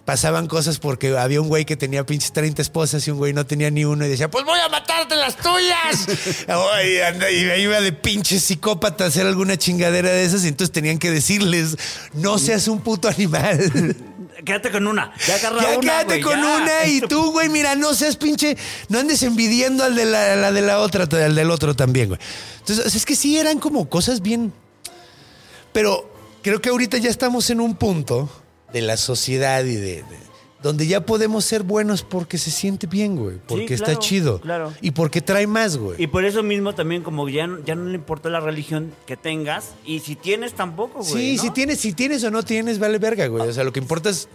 pasaban cosas porque había un güey que tenía pinches 30 esposas y un güey no tenía ni uno y decía, pues voy a matarte las tuyas. y, anda- y iba de pinche psicópata a hacer alguna chingadera de esas y entonces tenían que decirles, no seas un puto animal. Quédate con una. Ya agarra Ya una, quédate con ya. una y tú, güey, mira, no seas pinche, no andes envidiando al de la, la de la otra, al del otro también, güey. Entonces, es que sí eran como cosas bien. Pero creo que ahorita ya estamos en un punto de la sociedad y de, de- donde ya podemos ser buenos porque se siente bien, güey, porque está claro, chido claro. y porque trae más, güey. Y por eso mismo también como ya, no- ya no le importa la religión que tengas y si tienes tampoco, güey. Sí, ¿no? si tienes, si tienes o no tienes, vale verga, güey. O sea, lo que importa es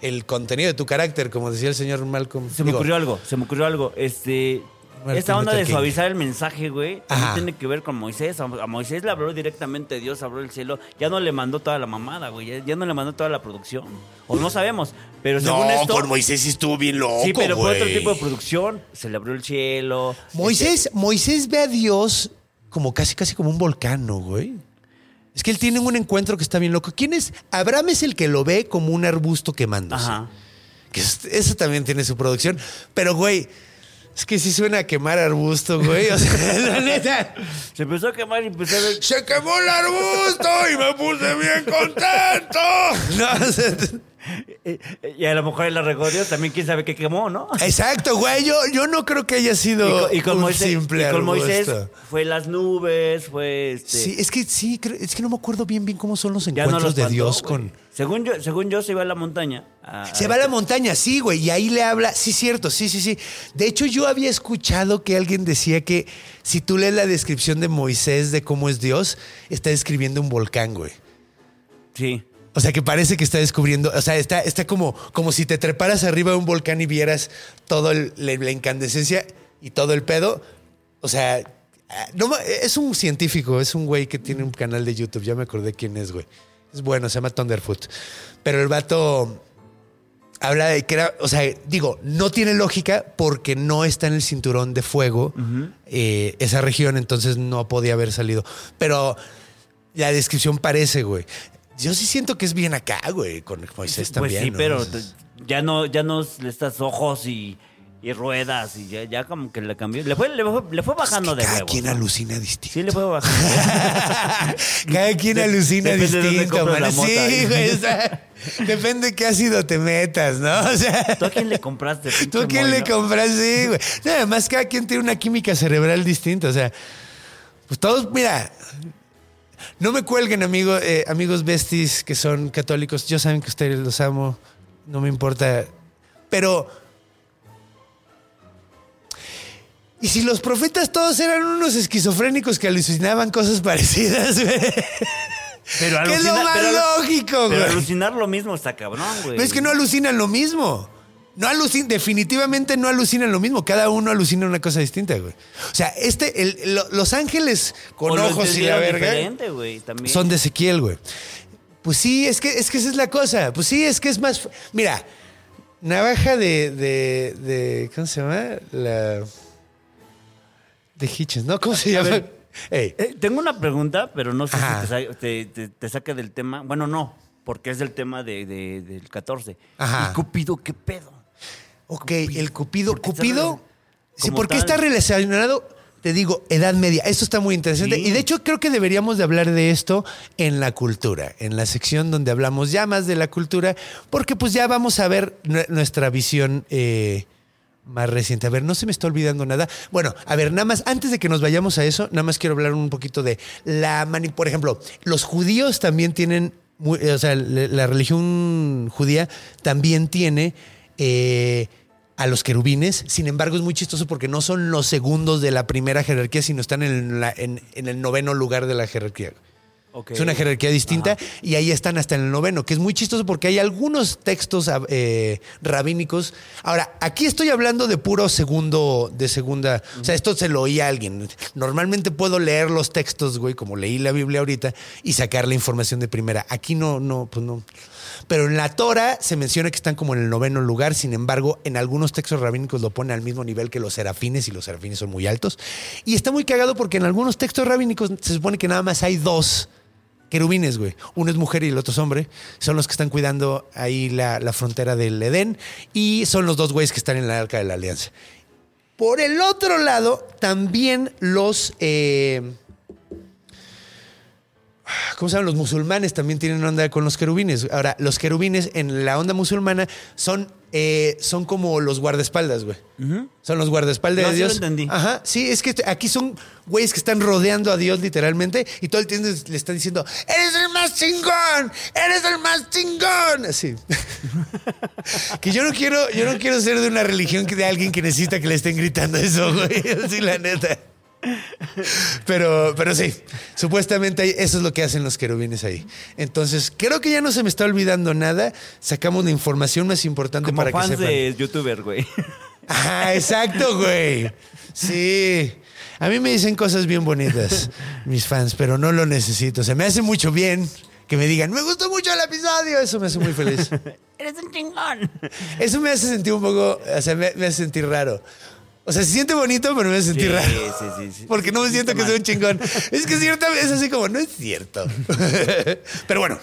el contenido de tu carácter, como decía el señor Malcolm. Se me Digo, ocurrió algo, se me ocurrió algo. Este, Martin esta onda de King. suavizar el mensaje, güey, también Ajá. tiene que ver con Moisés. A Moisés le habló directamente Dios, abrió el cielo. Ya no le mandó toda la mamada, güey. Ya, ya no le mandó toda la producción. O no sabemos. Pero según No, esto. con Moisés sí estuvo bien loco, Sí, pero fue otro tipo de producción. Se le abrió el cielo. Moisés, Moisés ve a Dios como casi, casi como un volcán, ¿no, güey? Es que él tiene un encuentro que está bien loco. ¿Quién es? Abraham es el que lo ve como un arbusto quemándose. Ajá. Que es- eso también tiene su producción. Pero, güey, es que sí suena a quemar arbusto, güey. O sea, la neta. Se empezó a quemar y empezó a ver. Se quemó el arbusto y me puse bien contento. No, o sea, Y a lo mejor la regó Dios, también quién sabe qué quemó, ¿no? exacto, güey. Yo, yo no creo que haya sido Y y con un Moisés, simple y con Moisés fue las nubes, fue este. Sí, es que sí, es que no me acuerdo bien bien cómo son los no encuentros los de Dios güey. con. Según yo, según yo se iba a la montaña. a- Se va a la montaña, sí, güey, y ahí le habla, sí, cierto, sí, sí, sí. De hecho, yo había escuchado que alguien decía que si tú lees la descripción de Moisés de cómo es Dios, está describiendo un volcán, güey. Sí. O sea, que parece que está descubriendo, o sea, está, está como, como si te treparas arriba de un volcán y vieras toda la, incandescencia y todo el pedo. O sea, ah, no, es un científico, es un güey que tiene un canal de YouTube, ya me acordé quién es, güey. Es bueno, se llama Thunderfoot. Pero el vato habla de que era, o sea, digo, no tiene lógica porque no está en el cinturón de fuego eh, esa región, entonces no podía haber salido. Pero la descripción parece, güey. Yo sí siento que es bien acá, güey, con Moisés Pues también. sí, ¿no? pero te- ya no, ya no estas ojos y, y ruedas y ya, ya como que le cambió. Le fue, le fue, le fue bajando Es que de cada huevos, quien ¿no? alucina distinto. Sí, le fue bajando. Cada quien De- alucina de distinto, compras man. Sí, güey. o sea, depende qué ácido te metas, ¿no? O sea. ¿Tú a quién le compraste? ¿Tú a quién le moño? compras? Sí, güey. No, además, cada quien tiene una química cerebral distinta. O sea, pues todos, mira, no me cuelguen, amigo, eh, amigos besties que son católicos. Yo saben que ustedes los amo. No me importa. Pero. ¿Y si los profetas todos eran unos esquizofrénicos que alucinaban cosas parecidas? güey? Pero ¿Qué es lo más pero lógico, Pero güey? alucinar lo mismo está cabrón, güey. Pero es que no alucinan lo mismo. No alucin, definitivamente no alucinan lo mismo. Cada uno alucina una cosa distinta, güey. O sea, este, el- lo- los ángeles con O ojos y la verga son de Ezequiel, güey. Pues sí, es que, es que esa es la cosa. Pues sí, es que es más. Mira, navaja de, de, de- ¿Cómo se llama? La. De Hitchens, ¿no? ¿Cómo se llama? Ey, Eh, tengo una pregunta, pero no sé Ajá. si te, te, te- te saca del tema. Bueno, no, porque es del tema de, de- del 14. Ajá. ¿Y Cupido qué pedo? Ok, el Cupido. ¿Por qué está Cupido. Sí, como ¿por qué tal? está relacionado? Te digo, Edad Media. Esto está muy interesante. Sí. Y de hecho, creo que deberíamos de hablar de esto en la cultura, en la sección donde hablamos ya más de la cultura, porque pues ya vamos a ver nue- nuestra visión eh, más reciente. A ver, no se me está olvidando nada. Bueno, a ver, nada más, antes de que nos vayamos a eso, nada más quiero hablar un poquito de la mani. Por ejemplo, los judíos también tienen, muy- o sea, la religión judía también tiene. Eh, a los querubines, sin embargo es muy chistoso porque no son los segundos de la primera jerarquía, sino están en, la- en- en el noveno lugar de la jerarquía. Es una jerarquía distinta y ahí están hasta en el noveno, que es muy chistoso porque hay algunos textos eh, rabínicos. Ahora, aquí estoy hablando de puro segundo, de segunda. O sea, esto se lo oí a alguien. Normalmente puedo leer los textos, güey, como leí la Biblia ahorita, y sacar la información de primera. Aquí no, no, pues no. Pero en la Torah se menciona que están como en el noveno lugar, sin embargo, en algunos textos rabínicos lo pone al mismo nivel que los serafines y los serafines son muy altos. Y está muy cagado porque en algunos textos rabínicos se supone que nada más hay dos querubines, güey. Uno es mujer y el otro es hombre. Son los que están cuidando ahí la, la frontera del Edén. Y son los dos güeyes que están en la arca de la alianza. Por el otro lado, también los. eh, ¿Cómo llaman? Los musulmanes también tienen onda con los querubines. Ahora, los querubines en la onda musulmana son, eh, son como los guardaespaldas, güey. Son los guardaespaldas No, de sí lo Dios. entendí. Ajá. Sí, es que aquí son güeyes que están rodeando a Dios literalmente y todo el tiempo le están diciendo: ¡Eres el más chingón! ¡Eres el más chingón! Así. que yo no quiero, yo no quiero ser de una religión que de alguien que necesita que le estén gritando eso, güey. Así, la neta. Pero, pero sí, supuestamente eso es lo que hacen los querubines ahí. Entonces, creo que ya no se me está olvidando nada. Sacamos la información más importante Como para que fans sepan. de youtuber, güey. Ajá, exacto, güey. Sí. A mí me dicen cosas bien bonitas, mis fans, pero no lo necesito. Se me hace mucho bien que me digan, me gustó mucho el episodio. Eso me hace muy feliz. Eres un chingón. Eso me hace sentir un poco, o sea, me, me hace sentir raro. O sea, se siente bonito, pero me hace sentir Sí, raro. sí, sí, sí. Porque no me siento que soy un chingón. Es que cierta es así como, no es cierto. Pero bueno,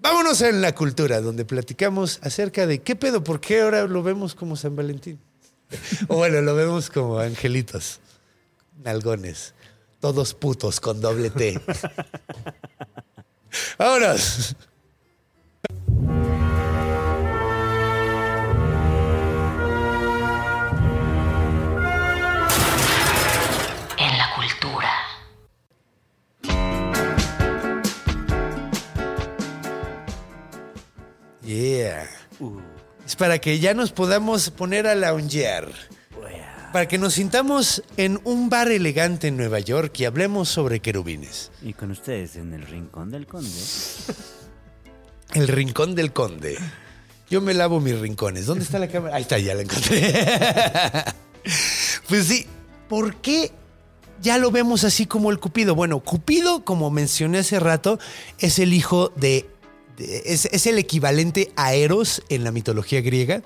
vámonos en la cultura, donde platicamos acerca de qué pedo, por qué ahora lo vemos como San Valentín. O bueno, lo vemos como angelitos, nalgones, todos putos con doble T. Vámonos. Yeah. Es para que ya nos podamos poner a loungear. Para que nos sintamos en un bar elegante en Nueva York y hablemos sobre querubines. Y con ustedes en el rincón del conde. El rincón del conde. Yo me lavo mis rincones. ¿Dónde está la cámara? Ahí está, ya la encontré. pues sí, ¿por qué ya lo vemos así como el Cupido? Bueno, Cupido, como mencioné hace rato, es el hijo de... de- es, es el equivalente a Eros en la mitología griega.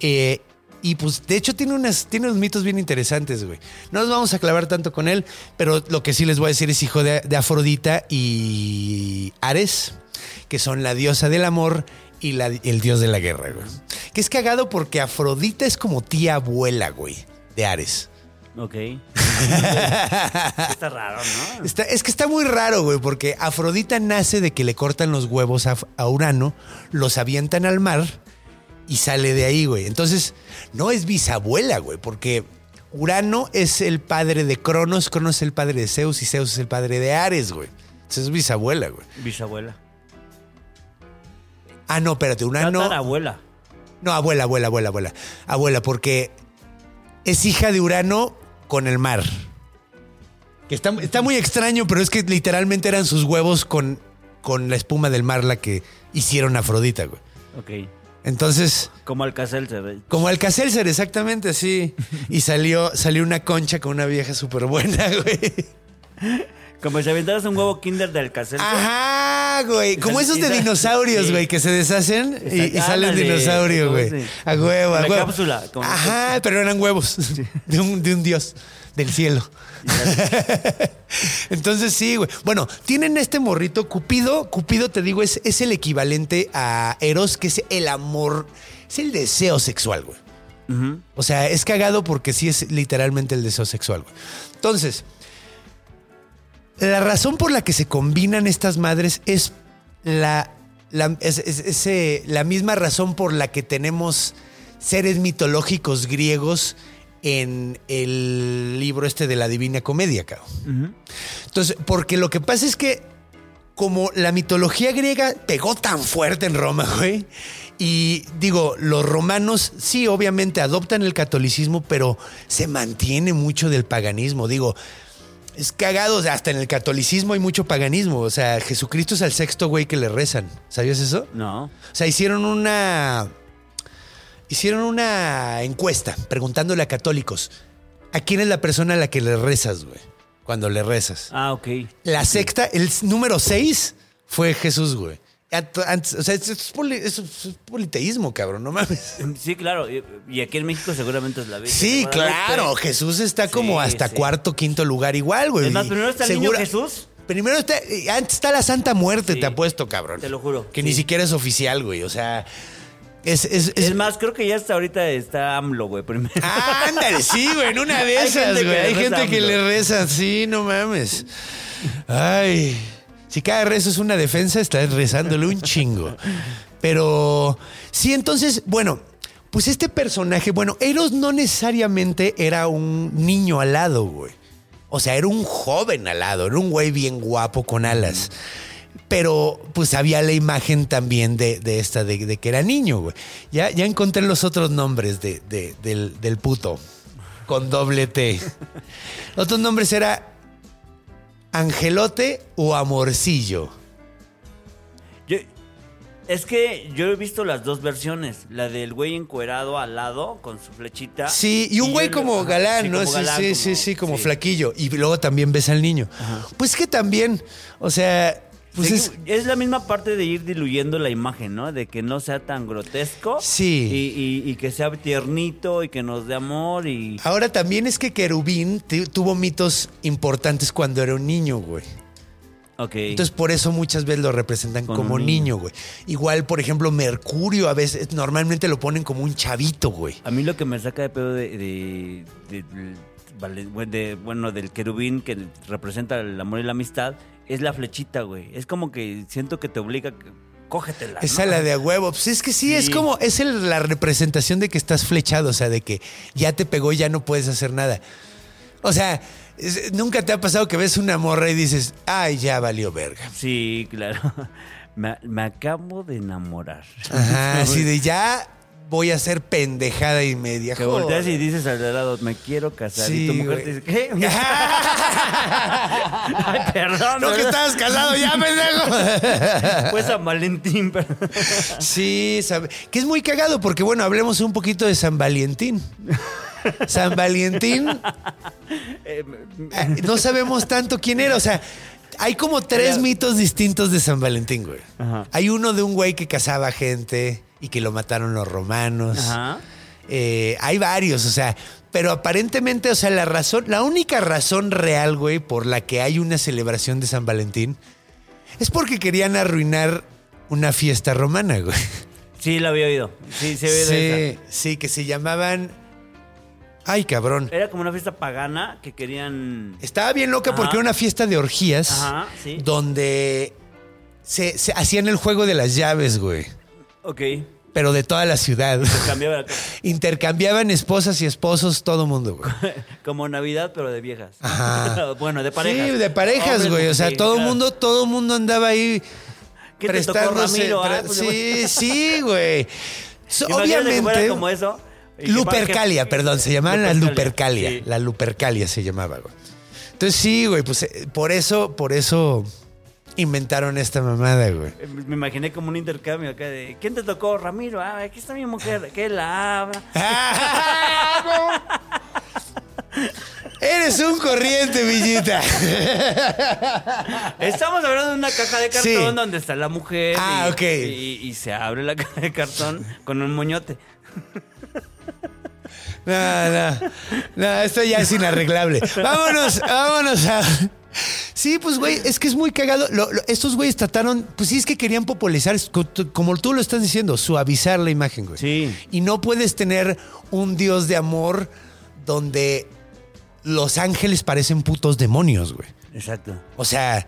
Eh, y pues, de hecho, tiene, unas, tiene unos mitos bien interesantes, güey. No nos vamos a clavar tanto con él, pero lo que sí les voy a decir es hijo de, de Afrodita y Ares, que son la diosa del amor y la- el dios de la guerra, güey. Que es cagado porque Afrodita es como tía abuela, güey, de Ares. Ok. Está raro, ¿no? Está- es que está muy raro, güey, porque Afrodita nace de que le cortan los huevos a, a Urano, los avientan al mar y sale de ahí, güey. Entonces, no es bisabuela, güey, porque Urano es el padre de Cronos, Cronos es el padre de Zeus y Zeus es el padre de Ares, güey. Entonces es bisabuela, güey. Bisabuela. Ah, no, espérate, Urano. Tatarabuela. No, abuela, abuela, abuela, abuela. Abuela, porque es hija de Urano con el mar. Que está, está muy extraño, pero es que literalmente eran sus huevos con, con la espuma del mar la que hicieron Afrodita, güey. Ok. Entonces, Como Alcacelser. como Alcacelser, exactamente así. Y salió, salió una concha con una vieja súper buena, güey. Como si aventaras un huevo kinder de Alcacelser. Ajá, güey. Como esos de dinosaurios, güey, que se deshacen y, y sale un dinosaurio, ¿cómo güey. A huevo, a La huevo. cápsula, como- Ajá, pero eran huevos de un, de un dios del cielo. Entonces sí, güey. Bueno, tienen este morrito Cupido. Cupido, te digo, es, es el equivalente a Eros, que es el amor, es el deseo sexual, güey. O sea, es cagado porque sí es literalmente el deseo sexual, güey. Entonces, la razón por la que se combinan estas madres es la, la, es- la misma razón por la que tenemos seres mitológicos griegos en el libro este de la Divina Comedia, cabrón. Entonces, porque lo que pasa es que como la mitología griega pegó tan fuerte en Roma, güey. Y digo, los romanos sí, obviamente adoptan el catolicismo, pero se mantiene mucho del paganismo. Digo, es cagado, o sea, hasta en el catolicismo hay mucho paganismo. O sea, Jesucristo es el sexto güey que le rezan. ¿Sabías eso? No. O sea, hicieron una. Hicieron una encuesta preguntándole a católicos: ¿a quién es la persona a la que le rezas, güey? Cuando le rezas. Ah, ok. La sexta, el número seis fue Jesús, güey. Antes- o sea, es, es poli- es- es politeísmo, cabrón, no mames. Sí, claro. Y- Y aquí en México seguramente es la Virgen. Sí, claro, Jesús está como Sí, hasta sí. cuarto, quinto lugar igual, güey. Es más, primero está el niño segura- Jesús Primero está, eh, antes está la Santa Muerte, Sí. te apuesto, cabrón. Te lo juro, Que ni siquiera es oficial, güey. O sea, es. es, es- Es más, creo que ya hasta ahorita está AMLO, güey, primero. Ah, ándale, sí, güey, en una de Hay esas, gente que güey. le Hay gente que le reza, sí, no mames. Ay, si cada rezo es una defensa, estás rezándole un chingo. Pero sí, entonces, bueno, pues este personaje, bueno, Eros no necesariamente era un niño alado, güey. O sea, era un joven alado, era un güey bien guapo con alas. Pero pues había la imagen también de, esta, de, que era niño, güey. Ya, ya encontré los otros nombres de- del, del puto, con doble T. Otros nombres era Angelote o Amorcillo. Yo- es que yo he visto las dos versiones. La del güey encuerado al lado con su flechita. Sí, y un güey como galán, sí, ¿no? como Sí, galán, sí, sí, sí, como sí. flaquillo. Y luego también ves al niño. Pues que también, o sea, pues Sí, es... es la misma parte de ir diluyendo la imagen, ¿no? De que no sea tan grotesco. Sí. Y, y- y que sea tiernito y que nos dé amor y... Ahora también es que Querubín tu- tuvo mitos importantes cuando era un niño, güey. Ok. Entonces por eso muchas veces lo representan Con como niño, niño. güey. Igual, por ejemplo, Mercurio a veces normalmente lo ponen como un chavito, güey. A mí lo que me saca de pedo de, de- de- bueno, del querubín que representa el amor y la amistad es la flechita, güey. Es como que siento que te obliga, cógetela. Esa ¿no? la de a huevo. Pues es que sí, es como, es el- la representación de que estás flechado, o sea, de que ya te pegó y ya no puedes hacer nada. O sea, nunca te ha pasado que ves una morra y dices, ay, ya valió verga. Sí, claro. Me, me acabo de enamorar. Ajá, así de ya voy a ser pendejada y media. Que volteas y dices al de lado, me quiero casar. Sí, y tu mujer güey. te dice, ¿qué? Ay, perdón. No, que ¿verdad? estabas casado ya, pendejo. Fue San Valentín, pero... Sí, que es muy cagado porque, bueno, hablemos un poquito de San Valentín. San Valentín, Eh, eh, no sabemos tanto quién era, o sea, hay como tres mitos distintos de San Valentín, güey. Ajá. Hay uno de un güey que cazaba gente y que lo mataron los romanos. Ajá. Eh, hay varios, o sea, pero aparentemente, o sea, la razón, la única razón real, güey, por la que hay una celebración de San Valentín es porque querían arruinar una fiesta romana, güey. Sí, la había oído. Sí, se había oído. Sí, sí, que se llamaban. Ay, cabrón. Era como una fiesta pagana que querían... Estaba bien loca Ajá. porque era una fiesta de orgías Ajá, sí. donde se, se hacían el juego de las llaves, güey. Ok. Pero de toda la ciudad. Cambiaba la- Intercambiaban esposas y esposos, todo mundo, güey. como Navidad, pero de viejas. Ajá. bueno, de parejas. Sí, de parejas, Hombres, güey. O sea, sí, todo claro. mundo, todo mundo andaba ahí ¿Qué te tocó, prestándose. Ramiro? Ah, pre- pues, sí, sí, güey. So- obviamente. como eso. Lupercalia, que- perdón, se llamaban las Lupercalia, Lupercalia. sí. La Lupercalia se llamaba, güey. Entonces sí, güey, pues eh, por eso, por eso inventaron esta mamada, güey. Eh, Me imaginé como un intercambio acá de ¿Quién te tocó? Ramiro, ah, aquí está mi mujer, que la abra. Eres un corriente, Villita. Estamos hablando de una caja de cartón Sí. donde está la mujer Ah, y, ok. y- y se abre la caja de cartón con un moñote. No, no, no, esto ya es inarreglable. Vámonos, vámonos a... Sí, pues, güey, es que es muy cagado. Lo- lo- estos güeyes trataron, pues sí, es que querían popularizar, como tú lo estás diciendo, suavizar la imagen, güey. Sí. Y no puedes tener un dios de amor donde los ángeles parecen putos demonios, güey. Exacto. O sea,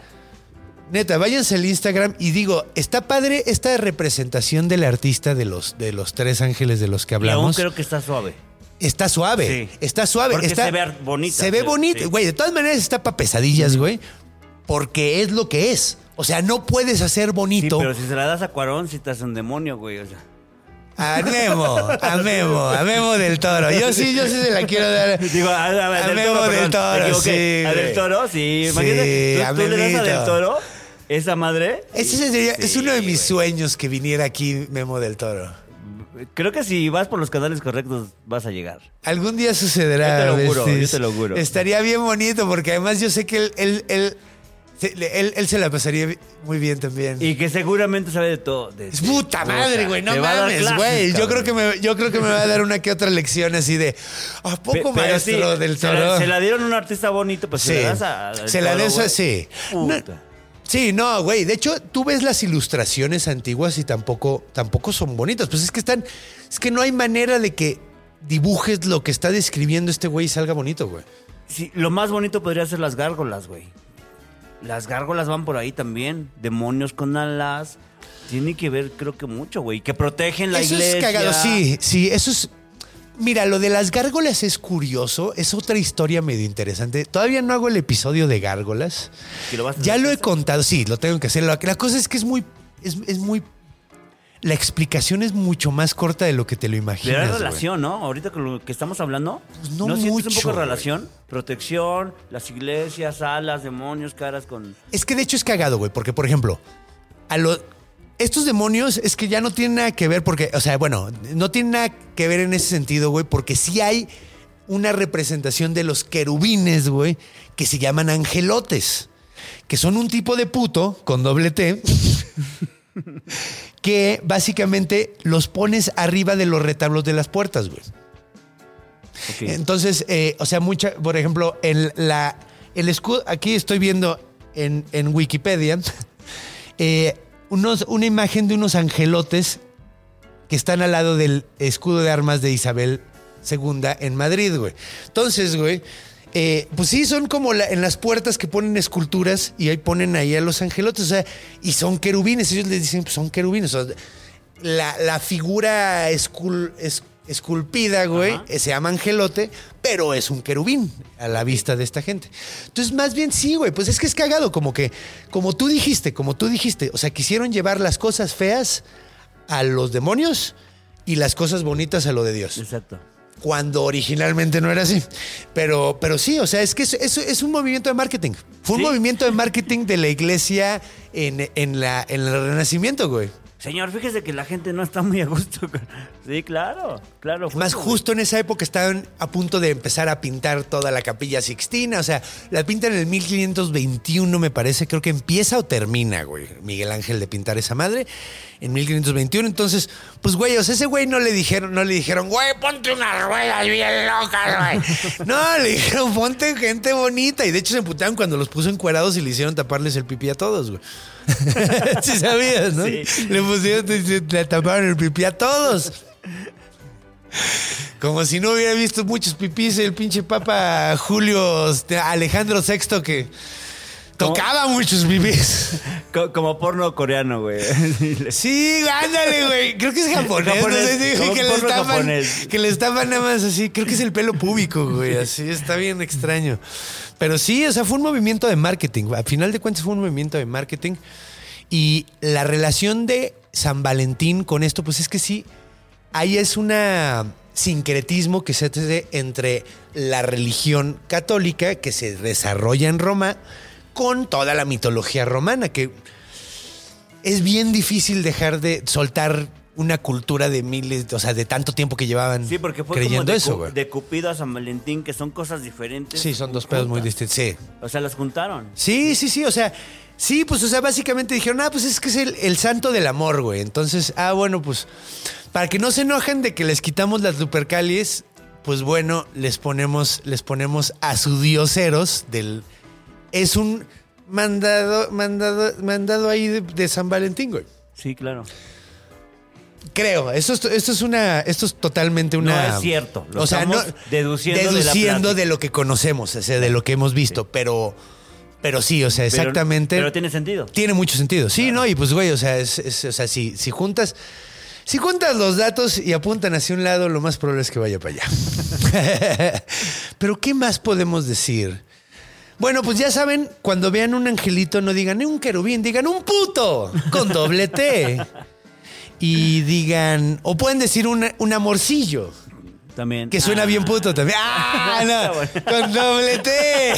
neta, váyanse al Instagram y digo, está padre esta representación del artista de los, de los tres ángeles de los que hablamos. creo que está suave. Está suave, Sí. está suave. Porque está, se ve bonita, Se ve sí, bonita, sí. güey. De todas maneras está para pesadillas, güey. Porque es lo que es. O sea, no puedes hacer Sí, bonito pero si se la das a Cuarón, si hace un demonio, güey. O sea. a Memo, a Memo, a Memo del Toro. Yo sí, yo sí se la quiero dar. Digo, a, a- a A del Memo toro, del Toro, sí, A del toro, sí. Sí, Imagínate, a tú, tú le das a del toro, esa madre. Ese sería- es Sí, uno de mis güey. sueños que viniera aquí Memo del Toro. Creo que si vas por los canales correctos, vas a llegar. Algún día sucederá. Yo te lo juro, yo te lo juro. Estaría bien bonito porque además yo sé que él, él- él él, él se la pasaría muy bien también. Y que seguramente sabe de todo. de- Es puta madre, güey, no a mames, güey. Yo creo que me, yo creo que me va a dar una que otra lección así de ¿A poco Pe- maestro sí, del se la- toro? Se la, dieron a un artista bonito, pues Sí. se la das a. al Se la des así. No, Puta. Sí, no, güey. De hecho, tú ves las ilustraciones antiguas y tampoco, tampoco son bonitas. Pues es que están. Es que no hay manera de que dibujes lo que está describiendo este güey y salga bonito, güey. Sí, lo más bonito podría ser las gárgolas, güey. Las gárgolas van por ahí también. Demonios con alas. Tiene que ver, creo que mucho, güey. Que protegen la eso iglesia. es cagado. Sí, sí, eso es. Mira, lo de las gárgolas es curioso. Es otra historia medio interesante. Todavía no hago el episodio de gárgolas. Que lo vas a Ya lo he contado, sí, lo tengo que hacer. La, cosa es que es muy. Es, es muy. La explicación es mucho más corta de lo que te lo imaginas. Pero hay relación, ¿no? Ahorita con lo que estamos hablando. Pues no un mucho, poco de relación? Protección, las iglesias, alas, demonios, caras con. Es que de hecho es cagado, güey, porque por ejemplo, a los estos demonios es que ya no tienen nada que ver porque, o sea, bueno, no tienen nada que ver en ese sentido, güey, porque sí hay una representación de los querubines, güey, que se llaman angelotes, que son un tipo de puto con doble T. que básicamente los pones arriba de los retablos de las puertas, güey. Entonces, eh, o sea, mucha, por ejemplo, el, la, el escudo, aquí estoy viendo en, en Wikipedia eh, unos, una imagen de unos angelotes que están al lado del escudo de armas de Isabel II en Madrid, güey. Entonces, güey, eh, pues sí, son como la- en las puertas que ponen esculturas y ahí ponen ahí a los angelotes, o sea, y son querubines, ellos les dicen, pues son querubines. la, la figura escul- es- esculpida, güey, Ajá. eh, se llama angelote, pero es un querubín a la vista de esta gente. Entonces, más bien sí, güey, pues es que es cagado, como que, como tú dijiste, como tú dijiste, o sea, quisieron llevar las cosas feas a los demonios y las cosas bonitas a lo de Dios Exacto. cuando originalmente no era así. Pero, pero sí, o sea, es que es, es- es un movimiento de marketing. Fue un movimiento de marketing de la iglesia en, en la, en el Renacimiento, güey. Señor, fíjese que la gente no está muy a gusto. con- Sí, claro, claro. Más justo, en esa época estaban a punto de empezar a pintar toda la capilla Sixtina. O sea, la pintan en el 1521, me parece. Creo que empieza o termina, güey. Miguel Ángel de pintar esa madre en 1521. Entonces, pues, güey, o sea, ese güey no le dijeron, no le dijeron, güey, ponte unas ruedas bien locas, güey. No, le dijeron, ponte gente bonita. Y de hecho se emputaron cuando los puso encuerados y le hicieron taparles el pipí a todos, güey. sí sabías, ¿no? Sí. Le pusieron, le taparon el pipí a todos. Como si no hubiera visto muchos pipís el pinche papa Julio este, Alejandro VI que tocaba muchos pipís. Co- como porno coreano, güey. Sí, ándale, güey. Creo que es japonés. Japonés, no sé, dije como que le estaban, japonés. que le estaban nada más así. Creo que es el pelo púbico, güey. Así está bien extraño. Pero sí, o sea, fue un movimiento de marketing. Al final de cuentas fue un movimiento de marketing. Y la relación de San Valentín con esto, pues es que sí, ahí es una sincretismo que se hace entre la religión católica que se desarrolla en Roma con toda la mitología romana, que es bien difícil dejar de soltar una cultura de miles, o sea, de tanto tiempo que llevaban Sí, porque fue creyendo como de, eso, güey. de Cupido a San Valentín, que son cosas diferentes. Sí, son dos pedos muy distintos. Sí. O sea, las juntaron. Sí, sí, sí. O sea, sí, pues, o sea, básicamente dijeron, ah, pues es que es el, el santo del amor, güey. Entonces, ah, bueno, pues, para que no se enojen de que les quitamos las lupercalies, pues bueno, les ponemos, les ponemos a su dios Eros del. Es un mandado, mandado, mandado ahí de, de San Valentín, güey. Sí, claro. Creo, esto es, esto es una, esto es totalmente una. No es cierto, lo o sea, no, deduciendo de la lo que conocemos, o sea, de lo que hemos visto, pero, pero sí, o sea, exactamente. Pero, tiene sentido. Tiene mucho sentido. Sí, ¿no? Y pues, güey, o sea, es, es- o sea si, si juntas. Si juntas los datos y apuntan hacia un lado, lo más probable es que vaya para allá. Pero, ¿qué más podemos decir? Bueno, pues ya saben, cuando vean un angelito, no digan un querubín, digan un puto con doble T. Y digan, o pueden decir un, un amorcillo, También. que suena bien puto también. ¡Ah! Está No, bueno. con doble T.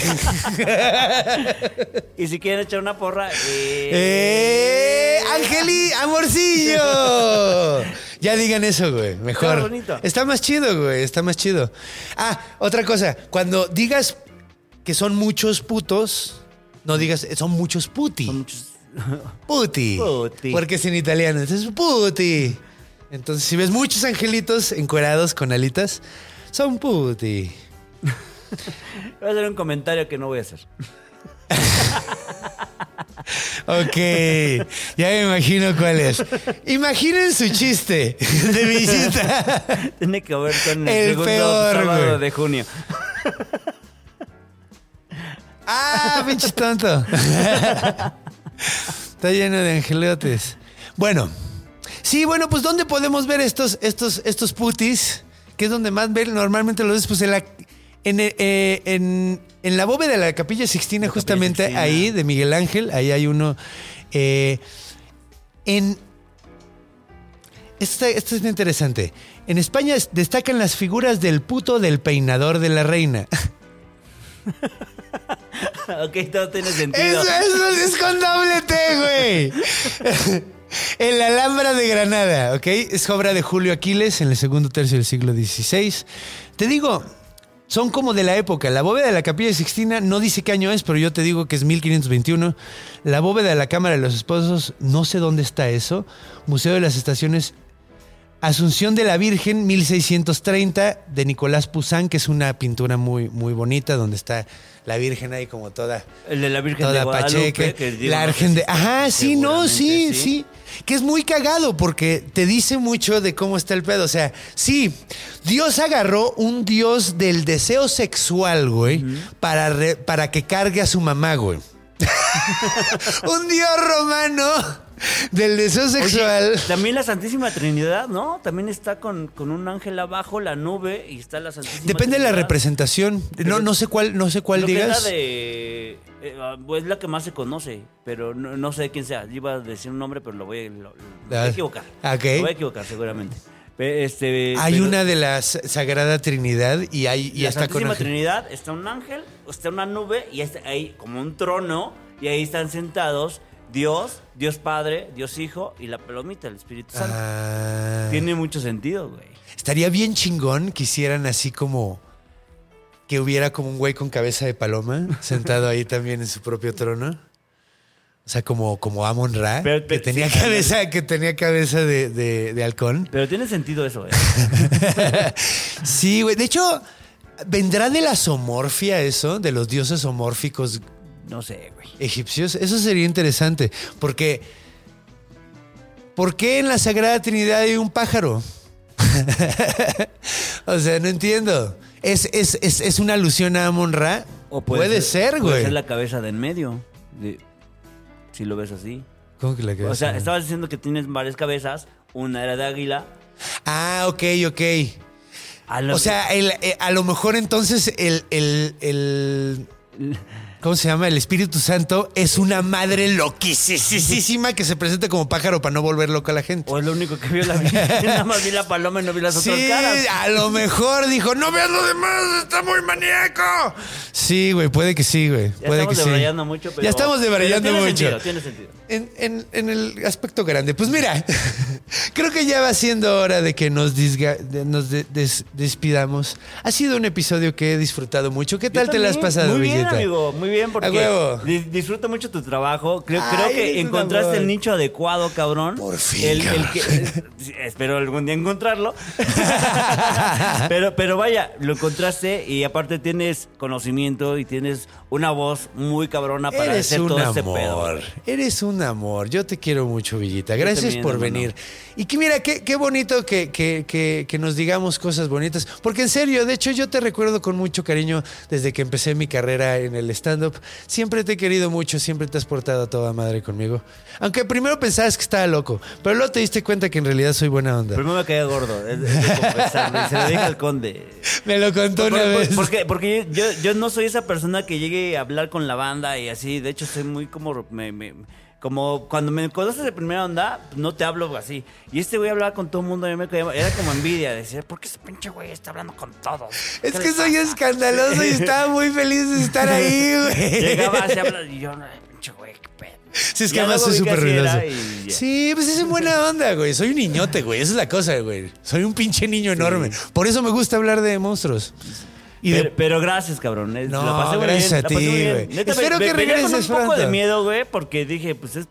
Y si quieren echar una porra. Eh, ¡Eh! ¡Angeli! ¡Amorcillo! Ya digan eso, güey. Mejor. Está bonito. Está más chido, güey. Está más chido. Ah, otra cosa. Cuando digas que son muchos putos, No digas, son muchos puti. Son muchos. Puti. Puti. Porque es en italiano. Entonces, puti. Entonces, si ves muchos angelitos encuerados con alitas, son puti. Voy a hacer un comentario que no voy a hacer. Ok, ya me imagino cuál es. Imaginen su chiste de visita. Tiene que ver con el, El segundo peor, sábado de junio. Ah, pinche tonto. Está lleno de angelotes. Bueno, sí, bueno, pues ¿dónde podemos ver estos, estos, estos putis? Que es donde más ver normalmente los ves, pues en la, en, eh, en- en la bóveda de la Capilla Sixtina, La Capilla justamente Sixtina. ahí, de Miguel Ángel, ahí hay uno. eh, en. Esto, esto es interesante. En España es- destacan las figuras del puto del peinador de la reina. ok, todo tiene sentido. Eso, eso es con doble T, güey. El Alhambra de Granada, ¿ok? Es obra de Julio Aquiles en el segundo tercio del siglo XVI. Te digo, son como de la época. La bóveda de la Capilla Sixtina no dice qué año es, pero yo te digo que es 1521. La bóveda de la Cámara de los Esposos, no sé dónde está eso. Museo de las Estaciones Asunción de la Virgen, 1630, de Nicolás Poussin, que es una pintura muy, muy bonita, donde está la Virgen ahí como toda, El de la Virgen de Guadalupe. pacheca. que La Virgen de... Ajá, sí, no, sí, sí, Que es muy cagado porque te dice mucho de cómo está el pedo. O sea, sí, Dios agarró un dios del deseo sexual, güey, para, re- para que cargue a su mamá, güey. un dios romano del deseo Oye, sexual. también la Santísima Trinidad, ¿no? También está con, con un ángel abajo, la nube, y está la Santísima Depende de la representación. No, no sé cuál, no sé cuál que es digas. la de. eh, ah, pues, es la que más se conoce, pero no, no sé quién sea. Iba a decir un nombre, pero lo voy, a- lo- lo- voy Ah, a equivocar. ok. Me voy a equivocar, seguramente. Este, Hay pero una de la Sagrada Trinidad y hay y la está con Santísima ángel. Trinidad está un ángel, está una nube y está ahí como un trono, y ahí están sentados Dios, Dios Padre, Dios Hijo y la palomita, el Espíritu Santo. Ah. Tiene mucho sentido, güey. Estaría bien chingón que hicieran así como que hubiera como un güey con cabeza de paloma sentado ahí también en su propio trono. O sea, como, como Amon Ra, Pero- que tenía sí, cabeza, que tenía cabeza de, de- de halcón. Pero tiene sentido eso, ¿eh? Sí, güey. De hecho, ¿vendrá de la somorfia eso? De los dioses homórficos No sé, güey. egipcios. Eso sería interesante. Porque. ¿Por qué en la Sagrada Trinidad hay un pájaro? o sea, no entiendo. ¿Es, es, es, es una alusión a Amon Ra? O puede, ser, Puede güey. ser la cabeza de en medio. de- si lo ves así. ¿Cómo que la cabeza? O sea, estabas diciendo que tienes varias cabezas. Una era de águila. Ah, ok, ok. A lo O sea, el- eh, a lo mejor entonces el, el, el- ¿Cómo se llama? El Espíritu Santo es una madre loquísima que se presenta como pájaro para no volver loca a la gente. O es lo único que vio la Virgen. Nada más vi la paloma y no vi las Sí, otras caras. a lo mejor dijo, no veas lo demás, está muy maníaco. Sí, güey, puede que sí, güey. Ya Puede que estamos sí. debrayando mucho, pero. Ya estamos debrayando mucho. Sentido, tiene sentido. En, en- en el aspecto grande. Pues mira, creo que ya va siendo hora de que nos, disga- de- nos de- des- despidamos. Ha sido un episodio que he disfrutado mucho. ¿Qué tal te la has pasado, Muy bien, Villeta? amigo. Muy bien, porque disfruto mucho tu trabajo. Creo, Ay, creo que encontraste el nicho adecuado, cabrón. Por fin, El, que, sí, espero algún día encontrarlo. pero, pero vaya, lo encontraste y aparte tienes conocimiento y tienes una voz muy cabrona para Eres hacer un todo este amor. pedo. Eres un amor. Yo te quiero mucho, Villita. Gracias por hermano. venir. Y que mira, qué, qué bonito que, que- que- que nos digamos cosas bonitas. Porque en serio, de hecho, yo te recuerdo con mucho cariño desde que empecé mi carrera en el stand-up. Siempre te he querido mucho, siempre te has portado a toda madre conmigo. Aunque primero pensabas que estaba loco, pero luego te diste cuenta que en realidad soy buena onda. Primero me caía gordo, es, es se lo dije al conde. Me lo contó Por- una por- vez. Porque, porque yo, yo no soy esa persona que llegue a hablar con la banda y así. De hecho, soy muy como. me- me- como cuando me conoces de primera onda, no te hablo así. Y este güey hablaba con todo el mundo. me era como envidia. Decía, ¿por qué ese pinche güey está hablando con todos? Es ¿Qué que soy pasa?" escandaloso y estaba muy feliz de estar ahí, güey. Llegaba así y yo, "Ay, pinche güey, qué pedo. Sí, es que además soy súper ruidoso. Sí, pues es en buena onda, güey. Soy un niñote, güey. Esa es la cosa, güey. Soy un pinche niño enorme. Por eso me gusta hablar de monstruos. Y de- pero, gracias, cabrón. No, la pasé gracias bien, a ti, güey. Espero me- que me- regreses con un poco de miedo, güey, porque dije, pues es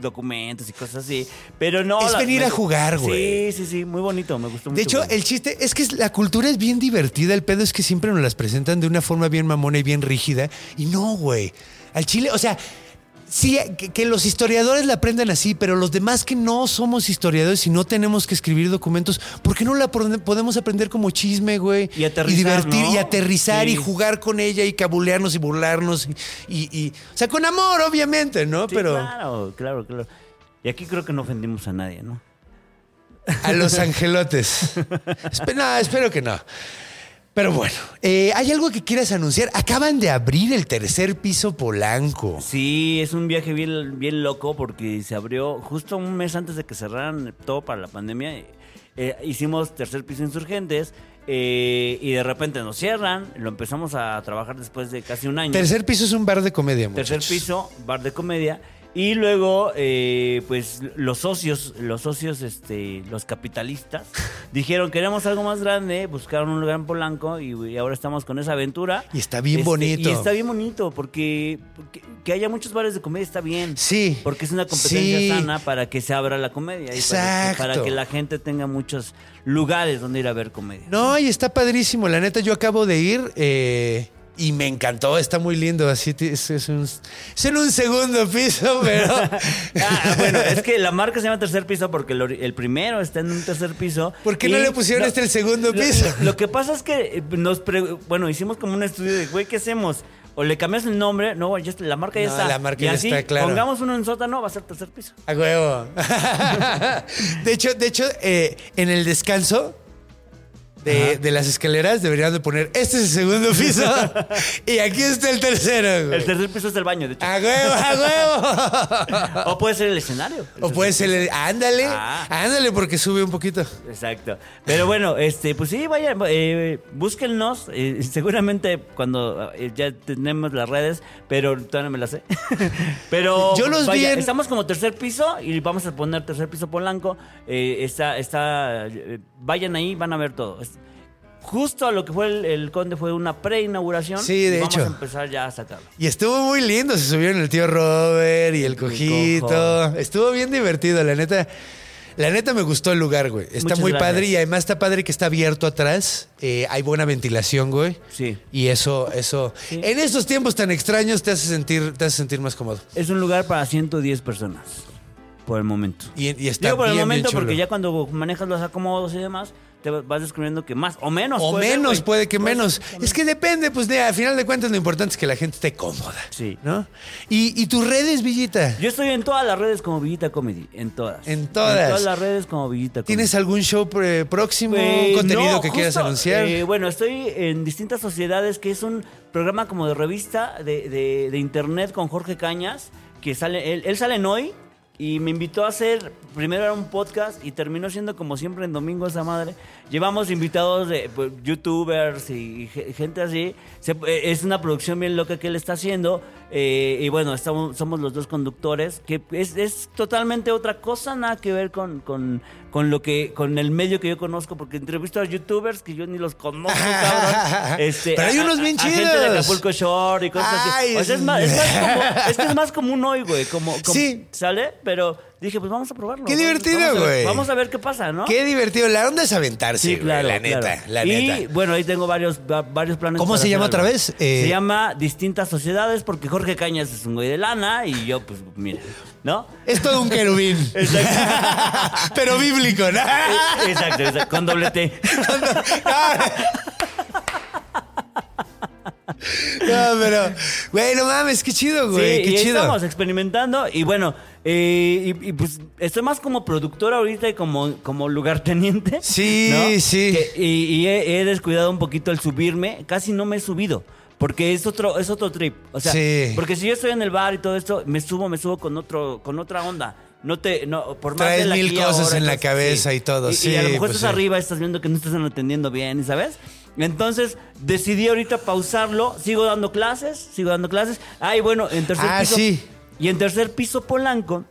documentos y cosas así. Pero no. Es venir me- a jugar, güey. Sí, sí, sí, muy bonito, me gustó mucho. De hecho, güey. el chiste es que la cultura es bien divertida. El pedo es que siempre nos las presentan de una forma bien mamona y bien rígida. Y no, güey. Al chile, o sea, sí, que, que los historiadores la aprendan así, pero los demás que no somos historiadores y no tenemos que escribir documentos, ¿por qué no la podemos aprender como chisme, güey? Y aterrizar, divertir, ¿no? y aterrizar, y jugar con ella, y cabulearnos y burlarnos. Y, y- y- o sea, con amor, obviamente, ¿no? Sí, pero Claro, claro, claro. Y aquí creo que no ofendimos a nadie, ¿no? a los angelotes. Espe- no, espero que no. Pero bueno, eh, ¿hay algo que quieras anunciar? Acaban de abrir el tercer piso Polanco. Sí, es un viaje bien, bien loco porque se abrió justo un mes antes de que cerraran todo para la pandemia. Eh, hicimos tercer piso insurgentes eh, y de repente nos cierran. Lo empezamos a trabajar después de casi un año. Tercer piso es un bar de comedia, Tercer muchachos. piso, bar de comedia. Y luego, eh, pues los socios, los socios, este, los capitalistas, dijeron queremos algo más grande, buscaron un lugar en Polanco y, y ahora estamos con esa aventura. Y está bien Este, bonito. Y está bien bonito porque, porque que haya muchos bares de comedia está bien. Sí. Porque es una competencia Sí. sana para que se abra la comedia. Y para, Exacto. para que la gente tenga muchos lugares donde ir a ver comedia. No, y está padrísimo. La neta, yo acabo de ir eh, y me encantó. Está muy lindo. Así es, es un, es en un segundo piso, pero. Ah, bueno, es que la marca se llama tercer piso porque el, primero está en un tercer piso. ¿Por qué no le pusieron este el segundo lo- piso? Lo, lo que pasa es que eh, nos pre- bueno, hicimos como un estudio de, güey, ¿qué hacemos? O le cambias el nombre, no, ya está- la marca ya No, está. la marca y ya así, está, claro. Pongamos uno en sótano, va a ser tercer piso. A huevo. de hecho, de hecho eh, en el descanso de, de las escaleras deberían de poner este es el segundo piso y aquí está el tercero. güey. El tercer piso es el baño, de hecho. A huevo, a huevo. O puede ser el escenario. el o puede ser el. Ándale, Ah. ándale porque sube un poquito. Exacto. Pero bueno, este, pues sí, vaya, eh, búsquennos. eh, seguramente cuando eh, ya tenemos las redes, pero todavía no me las sé. pero Yo los vi vaya, en- estamos como tercer piso y vamos a poner tercer piso Polanco. Eh, está, está, vayan ahí, van a ver todo. Justo a lo que fue el, el Conde fue una pre-inauguración. Sí, de y vamos hecho. a empezar ya a sacarlo. Y estuvo muy lindo. Se subieron el tío Robert y el cojito. cojo. Estuvo bien divertido, la neta. La neta me gustó el lugar, güey. Está Muchas muy gracias. padre y además está padre que está abierto atrás. Eh, hay buena ventilación, güey. Sí. Y eso, eso. Sí. En estos tiempos tan extraños te hace sentir, te hace sentir más cómodo. Es un lugar para 110 personas. Por el momento. Y, y está Digo por el bien, bien momento porque ya cuando manejas los acomodos y demás, te vas descubriendo que más o menos. O puede menos, puede que Puede menos. Es que depende, pues de, al final de cuentas lo importante es que la gente esté cómoda. Sí. ¿No? ¿Y, y tus redes, Villita? Yo estoy en todas las redes como Villita Comedy. En todas. En todas. En todas las redes como Villita Comedy. ¿Tienes algún show eh, próximo? Eh, ¿Un contenido no, que quieras anunciar? eh, bueno, estoy en distintas sociedades, que es un programa como de revista de, de- de internet con Jorge Cañas, que sale, él, él sale en hoy y me invitó a hacer, primero era un podcast y terminó siendo como siempre en domingo esa madre. Llevamos invitados de pues, youtubers y, ge- gente así. Eh, es una producción bien loca que él está haciendo. eh, y bueno, estamos, somos los dos conductores, que es, es totalmente otra cosa, nada que ver con, con lo que, con el medio que yo conozco, porque entrevisto a youtubers que yo ni los conozco, cabrón. Este, Pero hay a- unos a- bien a Gente de. Acapulco Shore y cosas Ay, así. O sea, es más, es más como, es que es más común hoy, güey. Como, como- Sí. ¿Sale? Pero dije, pues vamos a probarlo. Qué divertido, güey. Vamos a ver qué pasa, ¿no? Qué divertido. La onda es aventarse, Sí, claro. la neta, claro. la y neta. bueno, ahí tengo varios, va- varios planes. ¿Cómo se llama otra vez? Eh, Se llama Distintas Sociedades porque Jorge Cañas es un güey de lana y yo, pues, mira, ¿no? Es todo un querubín. Pero bíblico, ¿no? Exacto, exacto, con doble T. No, pero, güey, no mames, qué chido, güey, sí, qué y ahí chido. estamos experimentando y bueno, eh, y, y, pues estoy más como productor ahorita y como, como lugarteniente. Sí, ¿no? sí. Que- y y he, he descuidado un poquito el subirme, casi no me he subido. Porque es otro, es otro trip. O sea, Sí. porque si yo estoy en el bar y todo esto, me subo, me subo con otro, con otra onda. No te, no, por más Traes de la mil cosas ahora, en la cabeza y todo, Y, sí, a lo mejor pues estás sí. arriba, estás viendo que no estás atendiendo bien, ¿sabes? Entonces decidí ahorita pausarlo. Sigo dando clases, sigo dando clases. Ay, bueno, en tercer Ah, piso. sí. Y en tercer piso Polanco